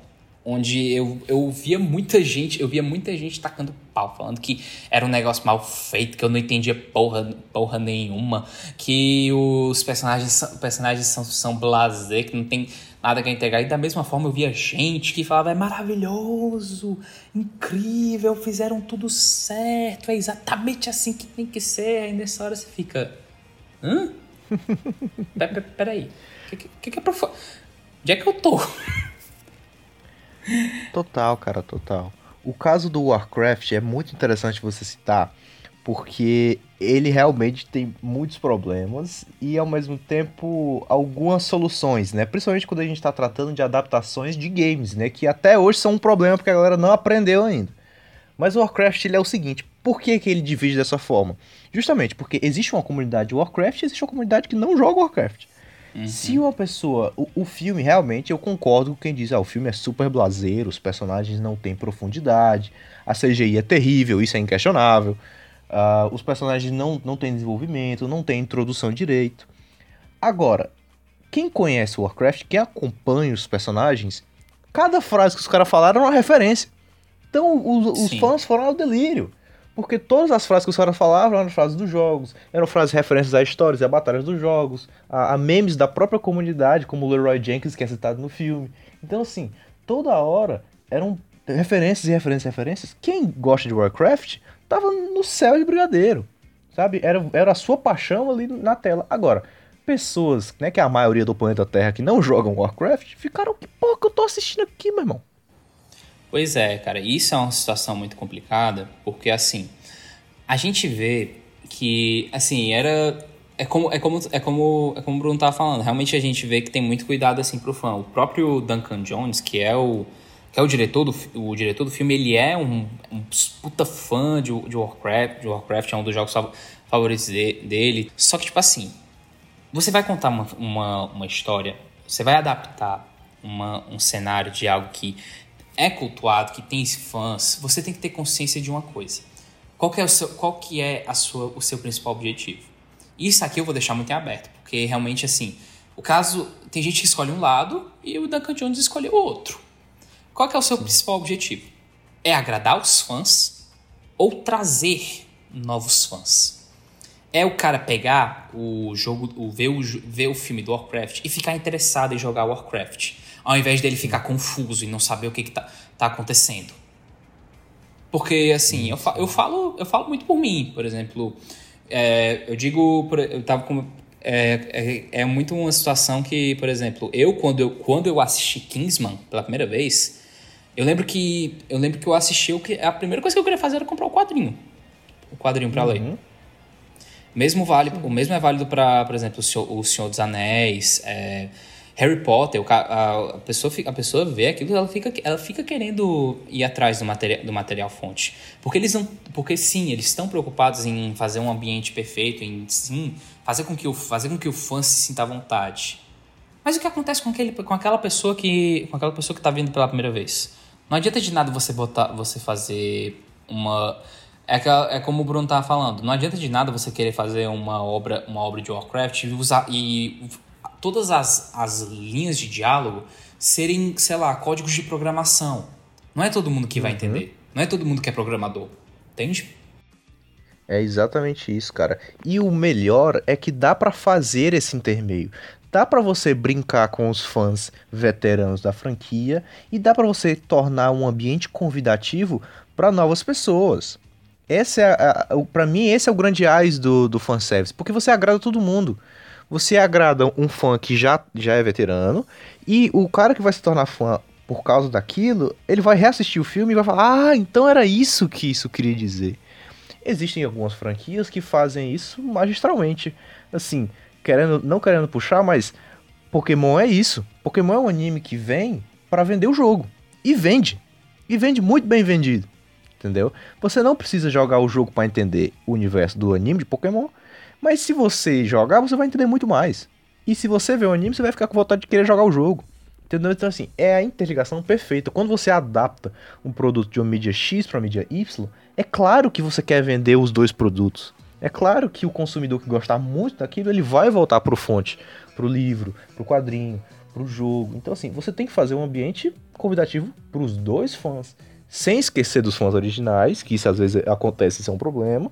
onde eu, eu via muita gente, eu via muita gente tacando pau, falando que era um negócio mal feito, que eu não entendia porra, porra nenhuma, que os personagens, personagens são, são blasé, que não tem nada que entregar. E da mesma forma eu via gente que falava: é maravilhoso, incrível, fizeram tudo certo, é exatamente assim que tem que ser. Aí nessa hora você fica: hã? *laughs* Peraí, o que, que, que é pra. Onde é que eu tô? *laughs* Total, cara, total. O caso do Warcraft é muito interessante você citar, porque ele realmente tem muitos problemas e ao mesmo tempo algumas soluções, né? Principalmente quando a gente está tratando de adaptações de games, né? Que até hoje são um problema porque a galera não aprendeu ainda. Mas o Warcraft ele é o seguinte, por que, que ele divide dessa forma? Justamente porque existe uma comunidade de Warcraft e existe uma comunidade que não joga Warcraft. Uhum. Se uma pessoa. O, o, filme, realmente, eu concordo com quem diz: ah, o filme é super blazeiro, os personagens não têm profundidade, a CGI é terrível, isso é inquestionável. Uh, os personagens não, não têm desenvolvimento, não têm introdução direito. Agora, quem conhece Warcraft, quem acompanha os personagens, cada frase que os caras falaram é uma referência. Então os, os fãs foram ao delírio. Porque todas as frases que os caras falavam eram frases dos jogos, eram frases referências a histórias e a batalhas dos jogos, a, a, memes da própria comunidade, como o Leroy Jenkins, que é citado no filme. Então, assim, toda hora eram referências e referências e referências. Quem gosta de Warcraft tava no céu de brigadeiro, sabe? Era, era a sua paixão ali na tela. Agora, pessoas, né, que é a maioria do planeta Terra que não jogam Warcraft, ficaram, que porra que eu tô assistindo aqui, meu irmão? Pois é, cara, isso é uma situação muito complicada, porque assim, a gente vê que, assim, era é como, é como, é como, é como o Bruno tava falando. Realmente a gente vê que tem muito cuidado assim pro fã. O próprio Duncan Jones, que é o, que é o diretor do, o diretor do filme, ele é um, um puta fã de, de Warcraft. De Warcraft é um dos jogos favoritos de, dele. Só que, tipo assim, você vai contar uma, uma, uma história, você vai adaptar uma, um cenário de algo que é cultuado, que tem fãs, você tem que ter consciência de uma coisa. Qual que é o seu, qual que é a sua, o seu principal objetivo? Isso aqui eu vou deixar muito em aberto, porque realmente assim, o caso tem gente que escolhe um lado e o Duncan Jones escolheu outro. Qual que é o seu principal objetivo? É agradar os fãs ou trazer novos fãs? É o cara pegar o jogo, o, ver, o, ver o filme do Warcraft e ficar interessado em jogar Warcraft, ao invés dele ficar confuso e não saber o que, que tá, acontecendo. Porque, assim, eu, fa eu, falo, eu falo muito por mim, por exemplo. É, eu digo, eu tava com. É, é, é, muito uma situação que, por exemplo, eu quando, eu quando eu assisti Kingsman pela primeira vez, eu lembro que eu lembro que eu assisti o que a primeira coisa que eu queria fazer era comprar o quadrinho, o quadrinho para uhum. ler. Mesmo vale, o mesmo é válido para, por exemplo, o Senhor, o Senhor dos Anéis, é, Harry Potter, a, pessoa, a pessoa vê aquilo, ela fica, ela fica querendo ir atrás do material, do material fonte. Porque eles não, porque sim, eles estão preocupados em fazer um ambiente perfeito, em sim, fazer com que o, fazer com que o fã se sinta à vontade. Mas o que acontece com, aquele, com aquela pessoa que com aquela pessoa que está vindo pela primeira vez? Não adianta de nada você botar, você fazer uma é, que, é como o Bruno estava falando, não adianta de nada você querer fazer uma obra, uma obra de Warcraft e usar e todas as, as linhas de diálogo serem, sei lá, códigos de programação. Não é todo mundo que vai uhum. entender. Não é todo mundo que é programador. Entende? É exatamente isso, cara. E o melhor é que dá para fazer esse intermeio. Dá para você brincar com os fãs veteranos da franquia e dá para você tornar um ambiente convidativo para novas pessoas. Essa é para mim esse é o grande ais do do fanservice, porque você agrada todo mundo você agrada um fã que já, já é veterano, e o cara que vai se tornar fã por causa daquilo, ele vai reassistir o filme e vai falar: Ah, então era isso que isso queria dizer. Existem algumas franquias que fazem isso magistralmente. Assim, querendo, não querendo puxar, mas Pokémon é isso. Pokémon é um anime que vem para vender o jogo. E vende. E vende muito bem vendido. Entendeu? Você não precisa jogar o jogo para entender o universo do anime de Pokémon. Mas se você jogar, você vai entender muito mais. E se você ver o anime, você vai ficar com vontade de querer jogar o jogo. Entendeu? Então, assim, é a interligação perfeita. Quando você adapta um produto de uma mídia X para mídia Y, é claro que você quer vender os dois produtos. É claro que o consumidor que gostar muito daquilo, ele vai voltar para o fonte, para o livro, para o quadrinho, para o jogo. Então, assim, você tem que fazer um ambiente convidativo para os dois fãs. Sem esquecer dos fãs originais, que isso às vezes acontece, isso é um problema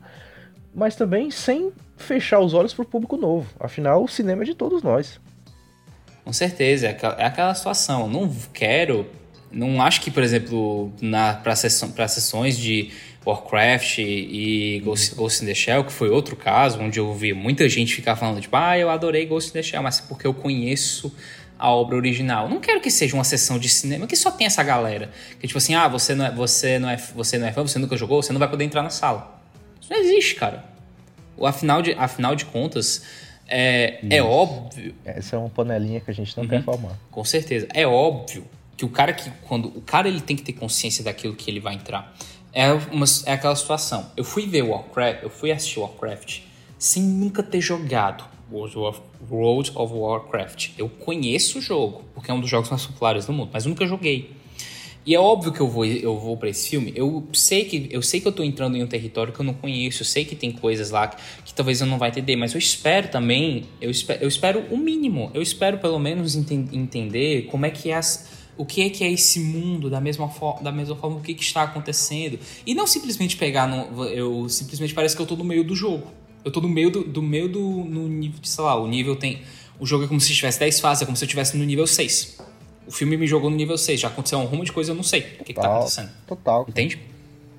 mas também sem fechar os olhos para o público novo. Afinal, o cinema é de todos nós. Com certeza, é, é aquela situação. Eu não quero, não acho que, por exemplo, para sessão, sessões de Warcraft e Ghost, Ghost in the Shell, que foi outro caso, onde eu vi muita gente ficar falando, tipo, ah, eu adorei Ghost in the Shell, mas porque eu conheço a obra original. Não quero que seja uma sessão de cinema que só tem essa galera. Que tipo assim, ah, você não é, você não é, você não é fã, você nunca jogou, você não vai poder entrar na sala. Não existe, cara. O, afinal, de, afinal de contas, é, é óbvio. Essa é uma panelinha que a gente não uhum, quer formar. Com certeza. É óbvio que o cara que. Quando o cara ele tem que ter consciência daquilo que ele vai entrar. É, uma, é aquela situação. Eu fui ver Warcraft, eu fui assistir Warcraft sem nunca ter jogado World of, World of Warcraft. Eu conheço o jogo, porque é um dos jogos mais populares do mundo, mas nunca joguei. E é óbvio que eu vou, eu vou para esse filme. Eu sei que eu sei que eu tô entrando em um território que eu não conheço. Eu sei que tem coisas lá que, que talvez eu não vai entender, mas eu espero também. Eu espero, eu espero o mínimo. Eu espero pelo menos enten entender como é que é as, o que é que é esse mundo da mesma, forma, da mesma forma o que, que está acontecendo e não simplesmente pegar no, eu simplesmente parece que eu tô no meio do jogo eu tô no meio do, do meio do no nível sei lá o nível tem o jogo é como se tivesse 10 fases é como se eu estivesse no nível 6 o filme me jogou no nível 6, já aconteceu um rumo de coisa, eu não sei o que, que tá acontecendo. Total. Entende?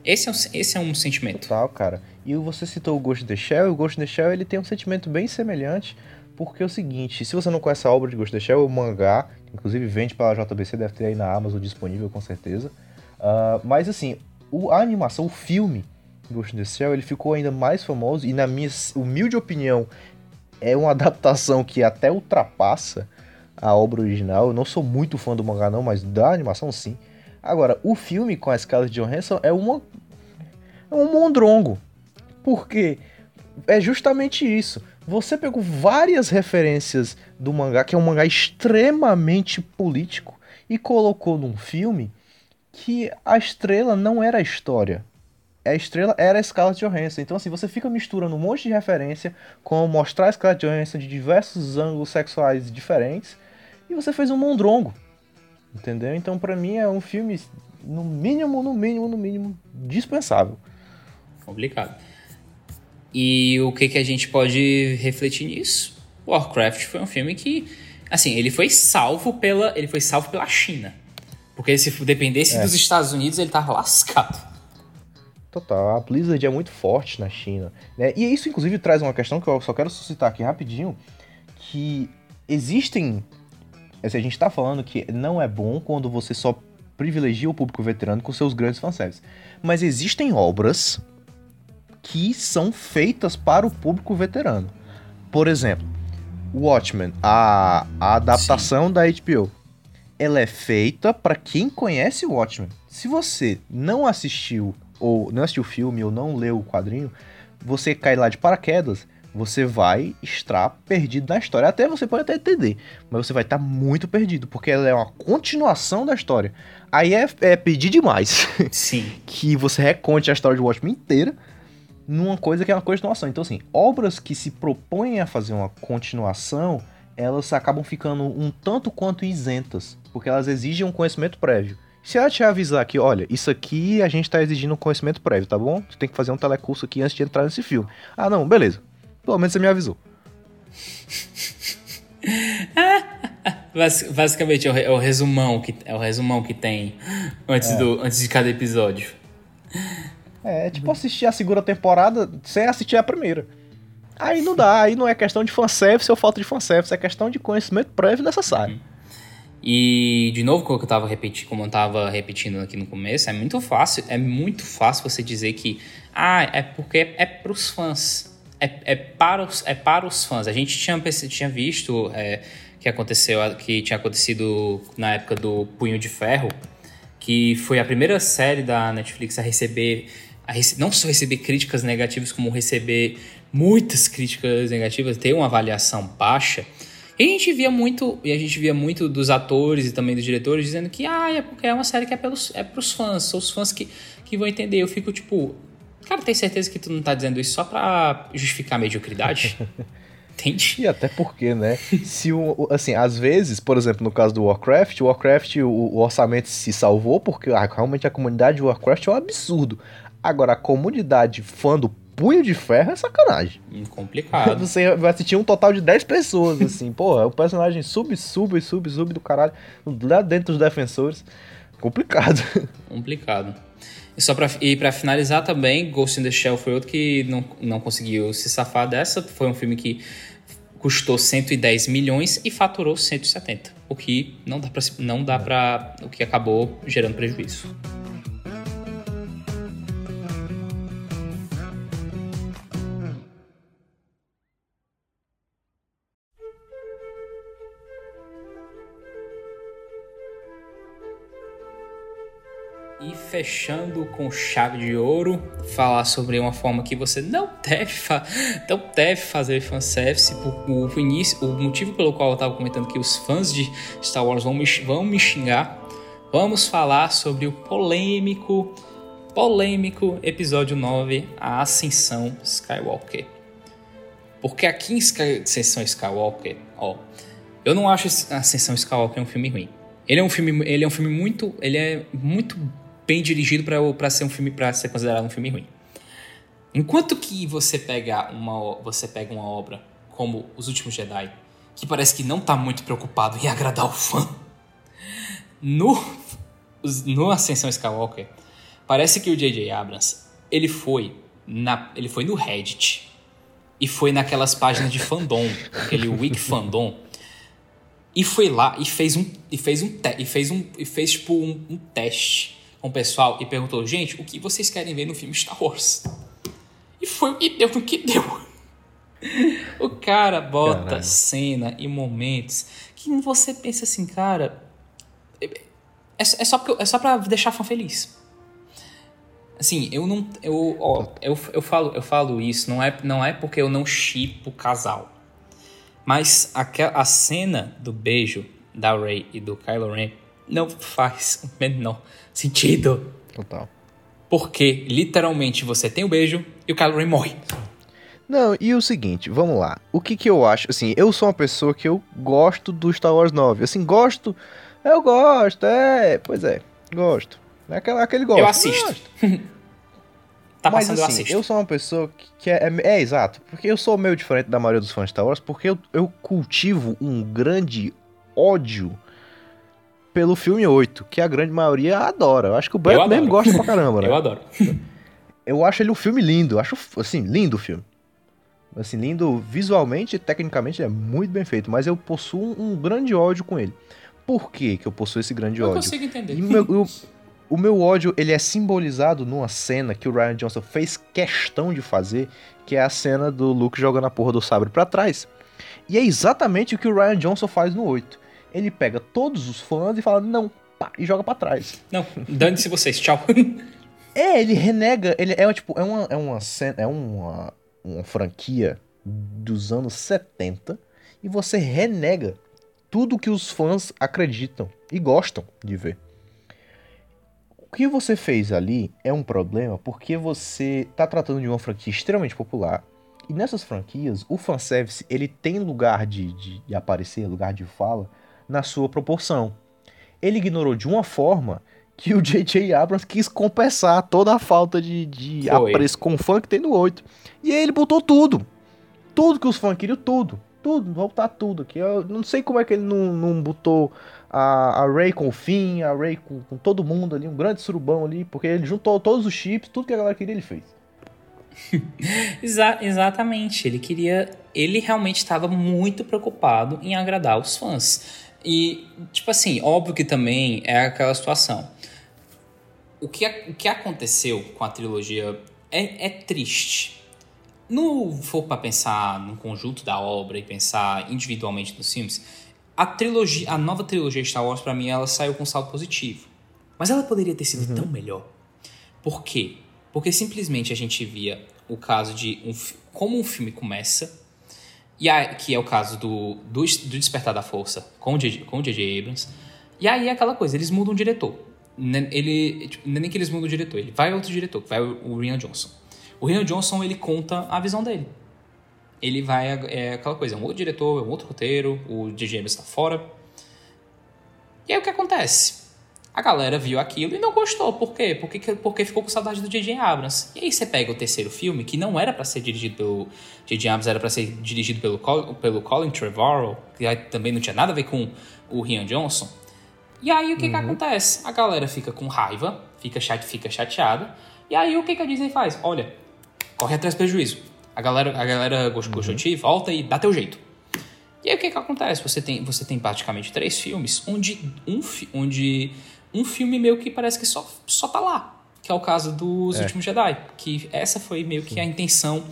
Esse é, um, esse é um sentimento. Total, cara. E você citou o Ghost in the Shell, e o Ghost in the Shell ele tem um sentimento bem semelhante, porque é o seguinte, se você não conhece a obra de Ghost in the Shell, o mangá, inclusive vende pela JBC, deve ter aí na Amazon disponível com certeza. Uh, mas assim, o, a animação, o filme Ghost in the Shell, ele ficou ainda mais famoso e na minha humilde opinião, é uma *laughs* adaptação que até ultrapassa a obra original. Eu não sou muito fã do mangá não, mas da animação sim. Agora, o filme com a Scarlett Johansson é uma é um mondrongo. Porque é justamente isso. Você pegou várias referências do mangá, que é um mangá extremamente político, e colocou num filme que a estrela não era a história. A estrela era a Scarlett Johansson. Então, assim, você fica misturando um monte de referência com mostrar a Scarlett Johansson de diversos ângulos sexuais diferentes, e você fez um mondrongo. Entendeu? Então, para mim, é um filme, no mínimo, no mínimo, no mínimo, dispensável. Complicado. E o que, que a gente pode refletir nisso? Warcraft foi um filme que, assim, ele foi salvo pela, ele foi salvo pela China. Porque se dependesse é. dos Estados Unidos, ele tava lascado. Total, a Blizzard é muito forte na China. Né? E isso, inclusive, traz uma questão que eu só quero suscitar aqui rapidinho, que existem... Assim, a gente tá falando que não é bom quando você só privilegia o público veterano com seus grandes fanservices. Mas existem obras que são feitas para o público veterano. Por exemplo, Watchmen, a, a adaptação Sim. da HBO, ela é feita para quem conhece o Watchmen. Se você não assistiu ou não assistiu o filme ou não leu o quadrinho, você cai lá de paraquedas, você vai estar perdido na história. Até você pode até entender, mas você vai estar muito perdido, porque ela é uma continuação da história. Aí é, é pedir demais. Sim. *laughs* que você reconte a história de Watchmen inteira numa coisa que é uma continuação. Então, assim, obras que se propõem a fazer uma continuação, elas acabam ficando um tanto quanto isentas, porque elas exigem um conhecimento prévio. Se ela te avisar que, olha, isso aqui a gente tá exigindo um conhecimento prévio, tá bom? Tu tem que fazer um telecurso aqui antes de entrar nesse filme. Ah, não, beleza. Pelo menos você me avisou. *laughs* Basicamente é o, é o, resumão que é o resumão que tem antes, é. do, antes de cada episódio. É, tipo assistir a segunda temporada sem assistir a primeira. Aí não dá, aí não é questão de fanservice ou falta de fanservice, é questão de conhecimento prévio necessário. Uhum. E, de novo, como eu tava repetindo, como eu tava repetindo aqui no começo, é muito fácil, é muito fácil você dizer que, ah, é porque é pros fãs. É, é, para, os, é para os fãs. A gente tinha, tinha visto é, que aconteceu, que tinha acontecido na época do Punho de Ferro, que foi a primeira série da Netflix a receber a rece não só receber críticas negativas, como receber muitas críticas negativas, ter uma avaliação baixa. E a gente via muito, e a gente via muito dos atores e também dos diretores dizendo que ah, é porque é uma série que é pelos é pros fãs, são os fãs que, que vão entender. Eu fico tipo, cara, tem certeza que tu não tá dizendo isso só pra justificar a mediocridade? *laughs* Entende? E até porque, né? se o, assim, às vezes, por exemplo, no caso do Warcraft, o Warcraft, o, o orçamento se salvou porque ah, realmente a comunidade de Warcraft é um absurdo. Agora, a comunidade fã do Punho de Ferro é sacanagem. Hum, complicado. *laughs* Você vai assistir um total de 10 pessoas, assim. Porra, o personagem sub, sub, sub, sub do caralho. Lá dentro dos defensores. Complicado. Complicado. E só pra, e pra finalizar também, Ghost in the Shell foi outro que não, não conseguiu se safar dessa. Foi um filme que custou 110 milhões e faturou 170. O que não dá pra, não dá pra, o que acabou gerando prejuízo. Fechando com chave de ouro, falar sobre uma forma que você não *laughs* deve, não deve fazer fanservice. O, o, início, o motivo pelo qual eu estava comentando que os fãs de Star Wars vão me, vão me xingar. Vamos falar sobre o polêmico, polêmico episódio 9, A Ascensão Skywalker. Porque aqui em Ascensão Skywalker, ó, eu não acho Ascensão Skywalker um filme ruim. Ele é um filme, ele é um filme muito, ele é muito bem dirigido para ser um filme para ser considerado um filme ruim. Enquanto que você pega uma você pega uma obra como Os Últimos Jedi, que parece que não está muito preocupado em agradar o fã, no no Ascensão Skywalker, parece que o J.J. Abrams, ele foi na ele foi no Reddit e foi naquelas páginas de fandom, aquele Wiki Fandom, e foi lá e fez um e fez um e fez um e fez tipo um, um teste com o pessoal e perguntou: "Gente, o que vocês querem ver no filme Star Wars?" E foi e deu no que deu. *laughs* O cara bota Caralho. cena e momentos que você pensa assim, cara, é, é só, porque, é só pra deixar fã feliz. Assim, eu não. Eu, ó, eu, eu, falo, eu falo isso, não é, não é porque eu não chipo o casal. Mas a, a cena do beijo da Rey e do Kylo Ren não faz o menor sentido. Total. Porque, literalmente, você tem o beijo e o Kylo Ren morre. Não, e o seguinte, vamos lá. O que que eu acho? Assim, eu sou uma pessoa que eu gosto do Star Wars 9. Assim, gosto. Eu gosto, é. Pois é, gosto. É aquele, aquele gosto. Eu assisto. *laughs* tá Mas passando, eu assim, assisto. eu sou uma pessoa que, que é, é, é exato, porque eu sou meio diferente da maioria dos fãs de Star Wars, porque eu, eu cultivo um grande ódio pelo filme 8, que a grande maioria adora. Eu acho que o adoro. mesmo gosta pra caramba, né? *laughs* Eu adoro. Eu acho ele um filme lindo, eu acho, assim, lindo o filme. Assim, lindo visualmente e tecnicamente, ele é muito bem feito, mas eu possuo um, grande ódio com ele. Por que que eu possuo esse grande Eu ódio? consigo entender. O meu, o- o meu ódio, ele é simbolizado numa cena que o Ryan Johnson fez questão de fazer, que é a cena do Luke jogando a porra do sabre pra trás. E é exatamente o que o Ryan Johnson faz no 8. Ele pega todos os fãs e fala, não, pá, e joga pra trás. Não, dane-se vocês, tchau. *laughs* É, ele renega, ele é tipo, é uma, é uma é uma, uma franquia dos anos 70 e você renega tudo que os fãs acreditam e gostam de ver. O que você fez ali é um problema porque você tá tratando de uma franquia extremamente popular e nessas franquias o fanservice ele tem lugar de, de, de aparecer, lugar de fala na sua proporção. Ele ignorou de uma forma que o *laughs* J.J. Abrams quis compensar toda a falta de, de Foi. apreço com o fã que tem no 8. E aí ele botou tudo. Tudo que os fãs queriam, tudo. Tudo, voltar tudo aqui. Eu não sei como é que ele não, não botou a, a Ray com o Finn, a Ray com, com todo mundo ali, um grande surubão ali, porque ele juntou todos os chips, tudo que a galera queria ele fez. *laughs* Exa- exatamente. Ele queria. Ele realmente estava muito preocupado em agradar os fãs. E, tipo assim, óbvio que também é aquela situação. O que, o que aconteceu com a trilogia é, é triste. No for para pensar no conjunto da obra e pensar individualmente nos filmes, a trilogia, a nova trilogia Star Wars para mim ela saiu com um saldo positivo. Mas ela poderia ter sido tão melhor. Por quê? Porque simplesmente a gente via o caso de um, como um filme começa, e aí, que é o caso do, do, do Despertar da Força com o J.J. Abrams. E aí é aquela coisa, eles mudam o diretor. Ne- Ele, tipo, é nem que eles mudam o diretor, ele vai outro diretor, vai o, o Rian Johnson. O Rian Johnson, ele conta a visão dele. Ele vai, é aquela coisa, é um outro diretor, é um outro roteiro, o J.J. Abrams está fora. E aí o que acontece? A galera viu aquilo e não gostou. Por quê? Porque, porque ficou com saudade do J.J. Abrams. E aí você pega o terceiro filme, que não era pra ser dirigido pelo J.J. Abrams, era pra ser dirigido pelo, pelo Colin Trevorrow, que também não tinha nada a ver com o Rian Johnson. E aí o que que acontece? A galera fica com raiva, fica, chate, fica chateada. E aí o que que a Disney faz? Olha, corre atrás do prejuízo. A galera, a galera gostou, gostou de ti, volta e dá teu jeito. E aí o que que acontece? Você tem, você tem praticamente três filmes onde um, onde um filme meio que parece que só, só tá lá. Que é o caso dos Últimos Jedi. Que essa foi meio que a intenção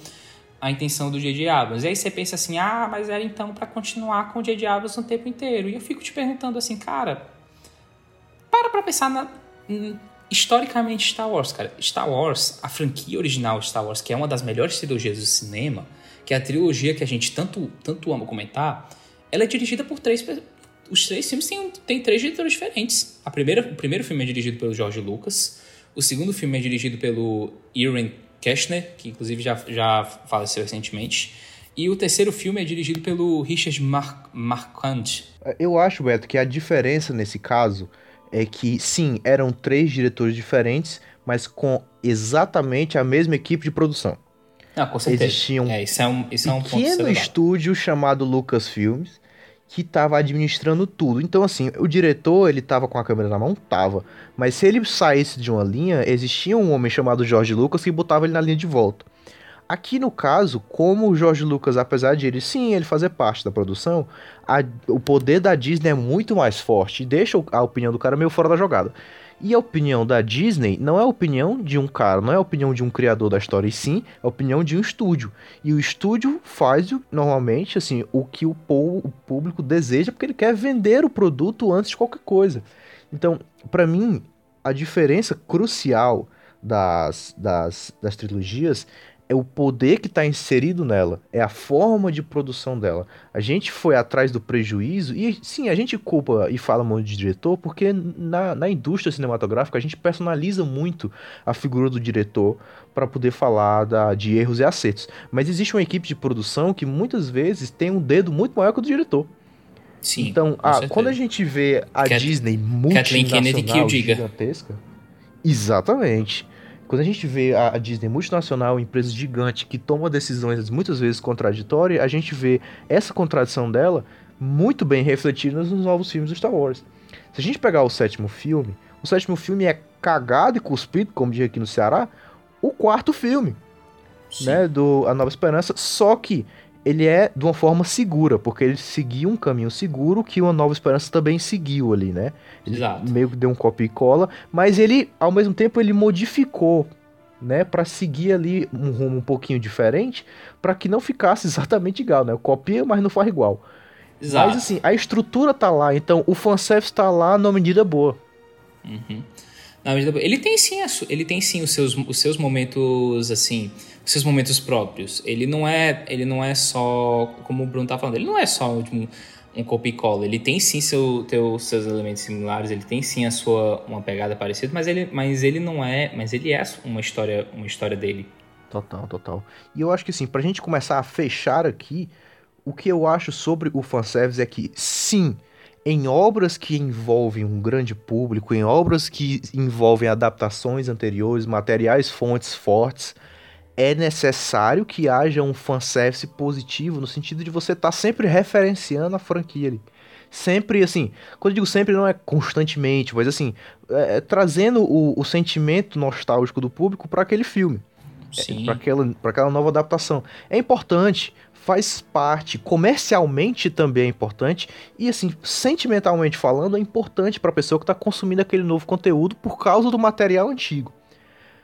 a intenção do J.J. Abrams. E aí você pensa assim, ah, mas era então pra continuar com o J.J. Abrams o tempo inteiro. E eu fico te perguntando assim, cara, para pra pensar na, hum, historicamente Star Wars, cara. Star Wars, a franquia original Star Wars, que é uma das melhores trilogias do cinema, que é a trilogia que a gente tanto, tanto ama comentar, ela é dirigida por três os três filmes têm, têm três diretores diferentes. A primeira, o primeiro filme é dirigido pelo George Lucas, o segundo filme é dirigido pelo Irwin Keschner, que inclusive já, já faleceu recentemente, e o terceiro filme é dirigido pelo Richard Mar Marquand. Eu acho, Beto, que a diferença nesse caso é que, sim, eram três diretores diferentes, mas com exatamente a mesma equipe de produção. Ah, com certeza. Existia um é, isso é um, isso é um pequeno estúdio chamado Lucasfilms que estava administrando tudo. Então, assim, o diretor, ele tava com a câmera na mão? Tava. Mas se ele saísse de uma linha, existia um homem chamado George Lucas que botava ele na linha de volta. Aqui no caso, como o George Lucas, apesar de ele sim, ele fazer parte da produção, a, o poder da Disney é muito mais forte e deixa a opinião do cara meio fora da jogada. E a opinião da Disney não é a opinião de um cara, não é a opinião de um criador da história, e sim é a opinião de um estúdio. E o estúdio faz normalmente assim o que o, povo, o público deseja, porque ele quer vender o produto antes de qualquer coisa. Então, para mim, a diferença crucial das, das, das trilogias é o poder que está inserido nela, é a forma de produção dela. A gente foi atrás do prejuízo, e sim, a gente culpa e fala muito de diretor, porque na, na indústria cinematográfica a gente personaliza muito a figura do diretor para poder falar da, de erros e acertos. Mas existe uma equipe de produção que muitas vezes tem um dedo muito maior que o do diretor. Sim. Então, a, quando a gente vê a Cat, Disney multinacional gigantesca, exatamente. Quando a gente vê a, Disney multinacional, empresa gigante que toma decisões muitas vezes contraditórias, a gente vê essa contradição dela muito bem refletida nos novos filmes do Star Wars. Se a gente pegar o sétimo filme, o sétimo filme é cagado e cuspido, como diz aqui no Ceará, o quarto filme, Sim. né, do A Nova Esperança, só que ele é de uma forma segura, porque ele seguiu um caminho seguro que uma Nova Esperança também seguiu ali, né? Ele Exato. meio que deu um copia e cola, mas ele, ao mesmo tempo, ele modificou, né, para seguir ali um rumo um pouquinho diferente, para que não ficasse *laughs* exatamente igual, né? Copia, mas não faz igual. Exato. Mas assim, a estrutura tá lá, então o fanservice tá lá na medida boa. Uhum. Na medida boa. Ele tem sim, ele tem sim os seus, os seus momentos assim seus momentos próprios. Ele não é, ele não é só, como o Bruno tá falando, ele não é só um, um copy cola. Ele tem sim seu, teu, seus elementos similares, ele tem sim a sua uma pegada parecida, mas ele, mas ele não é, mas ele é uma história, uma história dele. Total, total. E eu acho que assim, pra gente começar a fechar aqui, o que eu acho sobre o fanservice é que sim, em obras que envolvem um grande público, em obras que envolvem adaptações anteriores, materiais fontes fortes, é necessário que haja um fanservice positivo, no sentido de você estar tá sempre referenciando a franquia ali. Sempre, assim, quando eu digo sempre, não é constantemente, mas assim, é, é trazendo o, o, sentimento nostálgico do público para aquele filme. É, para aquela, aquela nova adaptação. É importante, faz parte, comercialmente também é importante, e assim, sentimentalmente falando, é importante para a pessoa que está consumindo aquele novo conteúdo por causa do material antigo.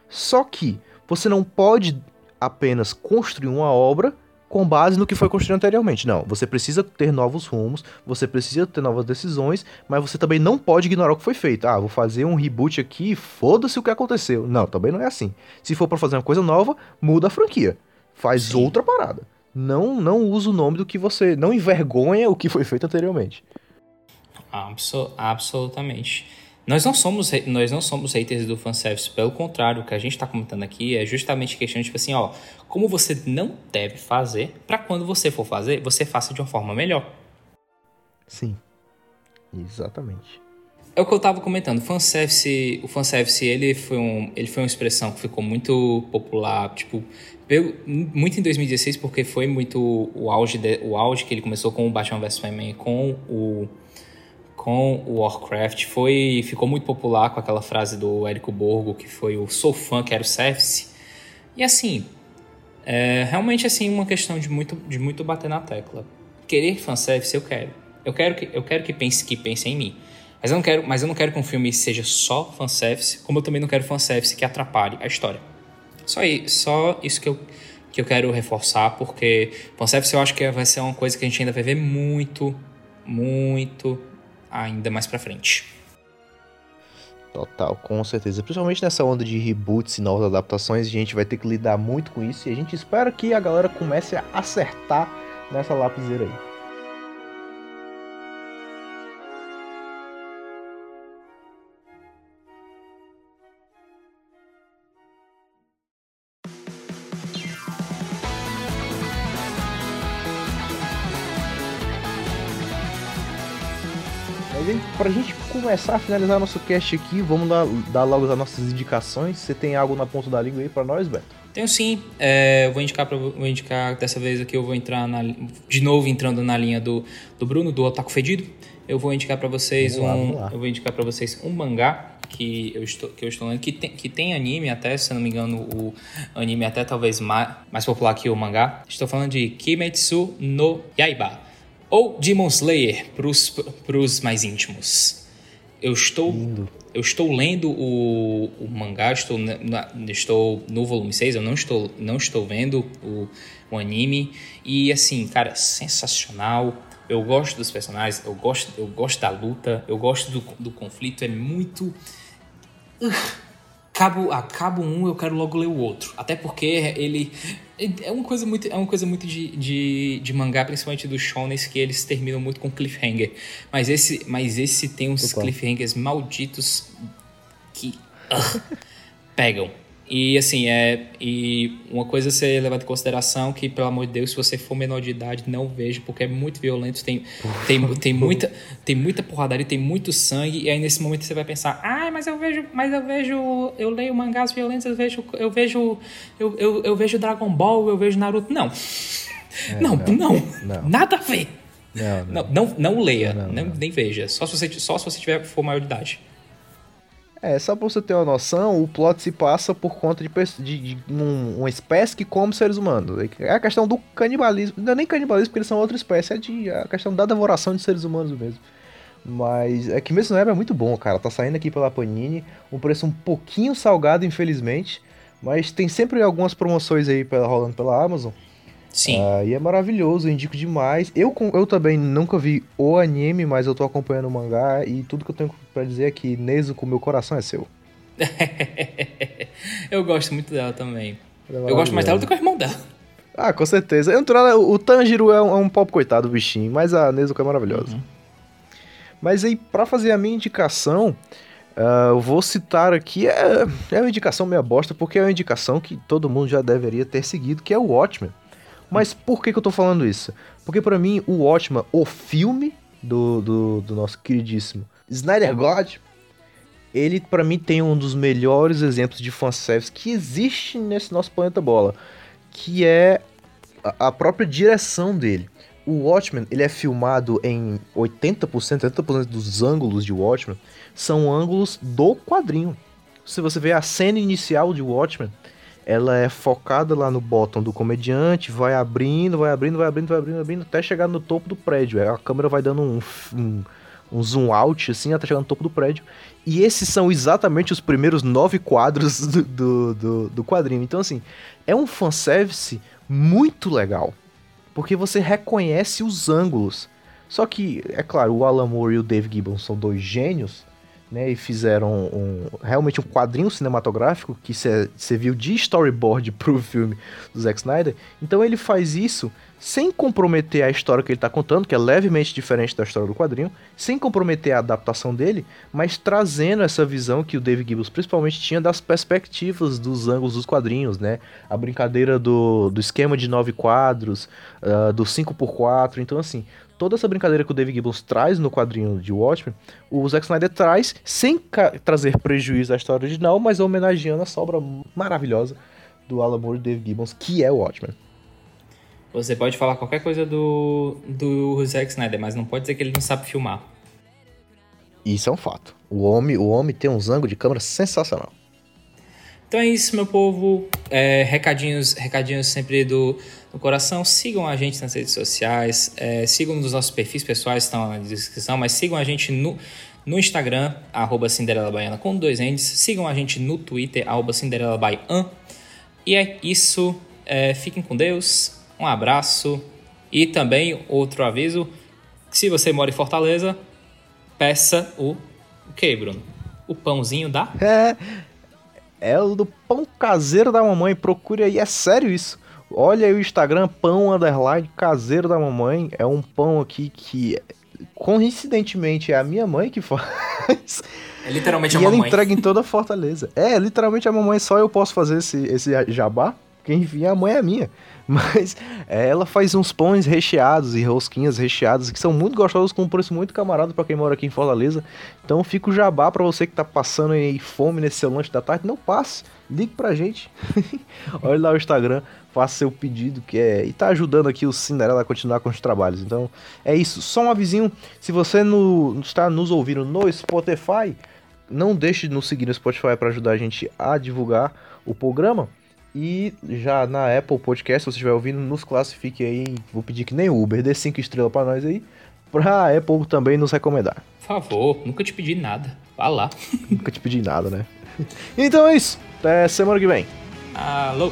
Só que você não pode apenas construir uma obra com base no que foi construído anteriormente. Não, você precisa ter novos rumos, você precisa ter novas decisões, mas você também não pode ignorar o que foi feito. Ah, vou fazer um reboot aqui, foda-se o que aconteceu. Não, também não é assim. Se for para fazer uma coisa nova, muda a franquia. Faz Sim. outra parada. Não, não usa o nome do que você, não envergonha o que foi feito anteriormente. Absol absolutamente. Nós não somos nós não somos haters do fanservice, pelo contrário, o que a gente está comentando aqui é justamente questão tipo assim, ó, como você não deve fazer para quando você for fazer, você faça de uma forma melhor. Sim. Exatamente. É o que eu tava comentando, fanservice, o fanservice, ele foi um, ele foi uma expressão que ficou muito popular, tipo, pelo, muito em 2016 porque foi muito o auge de, o auge que ele começou com o Batman vs Superman, com o com o Warcraft. Foi ficou muito popular com aquela frase do Érico Borgo que foi o sou fã quero service e assim é realmente assim uma questão de muito de muito bater na tecla. Querer fanservice eu quero. Eu quero que eu quero que pense que pense em mim. Mas eu não quero mas eu não quero que um filme seja só fanservice como eu também não quero fanservice que atrapalhe a história. Só isso só isso que eu que eu quero reforçar porque fanservice eu acho que vai ser uma coisa que a gente ainda vai ver muito muito ainda mais para frente. Total, com certeza. Principalmente nessa onda de reboots e novas adaptações, a gente vai ter que lidar muito com isso e a gente espera que a galera comece a acertar nessa lapiseira aí. Pra gente começar a finalizar nosso cast aqui, vamos dar, dar logo as nossas indicações. Você tem algo na ponta da língua aí para nós, Beto? Tenho sim. É, vou indicar pra, vou indicar dessa vez aqui eu vou entrar na, de novo entrando na linha do, do Bruno do Otaku Fedido. Eu vou indicar para vocês um lá, lá. eu vou indicar para vocês um mangá que eu estou, que eu estou lendo, que tem, que tem anime até, se eu não me engano, o anime até talvez mais, mais popular que o mangá. Estou falando de Kimetsu no Yaiba, ou Demon Slayer para os mais íntimos. Eu estou, eu estou lendo o, o mangá, estou, na, estou no volume 6, eu não estou, não estou vendo o, o anime. E assim, cara, sensacional eu gosto dos personagens, eu gosto, eu gosto da luta, eu gosto do, do conflito, é muito. Acabo, acabo um, eu quero logo ler o outro. Até porque ele. É uma coisa muito, é uma coisa muito de, de, de mangá, principalmente dos shonens, que eles terminam muito com cliffhanger. Mas esse, mas esse tem uns cliffhangers malditos que uh, pegam. E assim, é. E uma coisa a ser levada em consideração que, pelo amor de Deus, se você for menor de idade, não veja, porque é muito violento, tem, tem, tem, muita, tem muita porradaria, tem muito sangue, e aí nesse momento você vai pensar, ah, mas eu vejo, mas eu vejo. Eu leio mangás violentos, eu vejo. Eu vejo. Eu, eu, eu vejo Dragon Ball, eu vejo Naruto. Não. É, não, não, não, não, Nada a ver. Não, não, não, não leia, nem, nem veja. Só se você, só se você tiver, for maior de idade. É, só pra você ter uma noção, o plot se passa por conta de, de, de um, uma espécie que come seres humanos. É a questão do canibalismo, não é nem canibalismo porque eles são outra espécie, é de, a questão da devoração de seres humanos mesmo. Mas é que mesmo é muito bom, cara. Tá saindo aqui pela Panini, um preço um pouquinho salgado, infelizmente. Mas tem sempre algumas promoções aí pela, rolando pela Amazon. Sim. Uh, e é maravilhoso, eu indico demais. Eu, eu também nunca vi o anime, mas eu tô acompanhando o mangá e tudo que eu tenho para dizer é que Nezuko, meu coração é seu. *laughs* eu gosto muito dela também. É eu gosto mais dela do que o irmão dela. Ah, com certeza. O Tanjiro é um, é um pop coitado, bichinho, mas a Nezuko é maravilhosa. Uhum. Mas aí, para fazer a minha indicação, uh, eu vou citar aqui, é, é uma indicação meia bosta, porque é uma indicação que todo mundo já deveria ter seguido, que é o Watchmen. Mas por que, que eu tô falando isso? Porque para mim, o Watchmen, o filme do, do, do nosso queridíssimo Snyder God, ele para mim tem um dos melhores exemplos de fanservice que existe nesse nosso planeta bola, que é a, a própria direção dele. O Watchmen, ele é filmado em 80%, 80% dos ângulos de Watchmen são ângulos do quadrinho. Se você ver a cena inicial de Watchmen, ela é focada lá no bottom do comediante, vai abrindo, vai abrindo, vai abrindo, vai abrindo, abrindo, até chegar no topo do prédio. A câmera vai dando um, um, um zoom out, assim, até chegar no topo do prédio. E esses são exatamente os primeiros nove quadros do, do, do, do quadrinho. Então, assim, é um fanservice muito legal. Porque você reconhece os ângulos. Só que, é claro, o Alan Moore e o Dave Gibbons são dois gênios né, e fizeram um, realmente um quadrinho cinematográfico que serviu de storyboard *laughs* pro filme do Zack Snyder. Então ele faz isso sem comprometer a história que ele está contando, que é levemente diferente da história do quadrinho, sem comprometer a adaptação dele, mas trazendo essa visão que o David Gibbons principalmente tinha das perspectivas dos ângulos dos quadrinhos, né? A brincadeira do, do esquema de nove quadros, uh, do 5x4, então assim, toda essa brincadeira que o David Gibbons traz no quadrinho de Watchmen, o Zack Snyder traz sem trazer prejuízo à história original, mas homenageando a sobra maravilhosa do Alan Moore e David Gibbons, que é o Watchmen. Você pode falar qualquer coisa do, do Zack Snyder, mas não pode dizer que ele não sabe filmar. Isso é um fato. O homem, o homem tem um zango de câmera sensacional. Então é isso, meu povo. É, recadinhos, recadinhos sempre do, do coração. Sigam a gente nas redes sociais. É, sigam nos nossos perfis pessoais, estão na descrição. Mas sigam a gente no, no Instagram, arroba Cinderela Baiana com dois ends. Sigam a gente no Twitter, arroba Cinderela Baian. E é isso. É, fiquem com Deus. Um abraço. E também outro aviso. Se você mora em Fortaleza, peça o... O que, Bruno? O pãozinho da... É... É o do pão caseiro da mamãe. Procure aí, é sério isso. Olha aí o Instagram, pão underline caseiro da mamãe. É um pão aqui que, coincidentemente, é a minha mãe que faz. É literalmente a e mamãe. E ela entrega em toda a Fortaleza. É, literalmente a mamãe, só eu posso fazer esse, esse jabá. Quem enfim, a mãe é minha. *laughs* Mas é, ela faz uns pães recheados e rosquinhas recheadas que são muito gostosos com um preço muito camarada para quem mora aqui em Fortaleza. Então fica o jabá para você que tá passando aí fome nesse seu lanche da tarde, não passe, ligue pra gente. *laughs* Olha lá o Instagram, faça seu pedido que é e tá ajudando aqui o Cinderela a continuar com os trabalhos. Então é isso. Só um avisinho, se você no, está nos ouvindo no Spotify, não deixe de nos seguir no Spotify para ajudar a gente a divulgar o programa. E já na Apple Podcast, se você estiver ouvindo, nos classifique aí. Vou pedir que nem o Uber, dê 5 estrelas para nós aí. Pra Apple também nos recomendar. Por favor, nunca te pedi nada. Vá lá. nunca te pedi nada, né? Então é isso. Até semana que vem. Alô.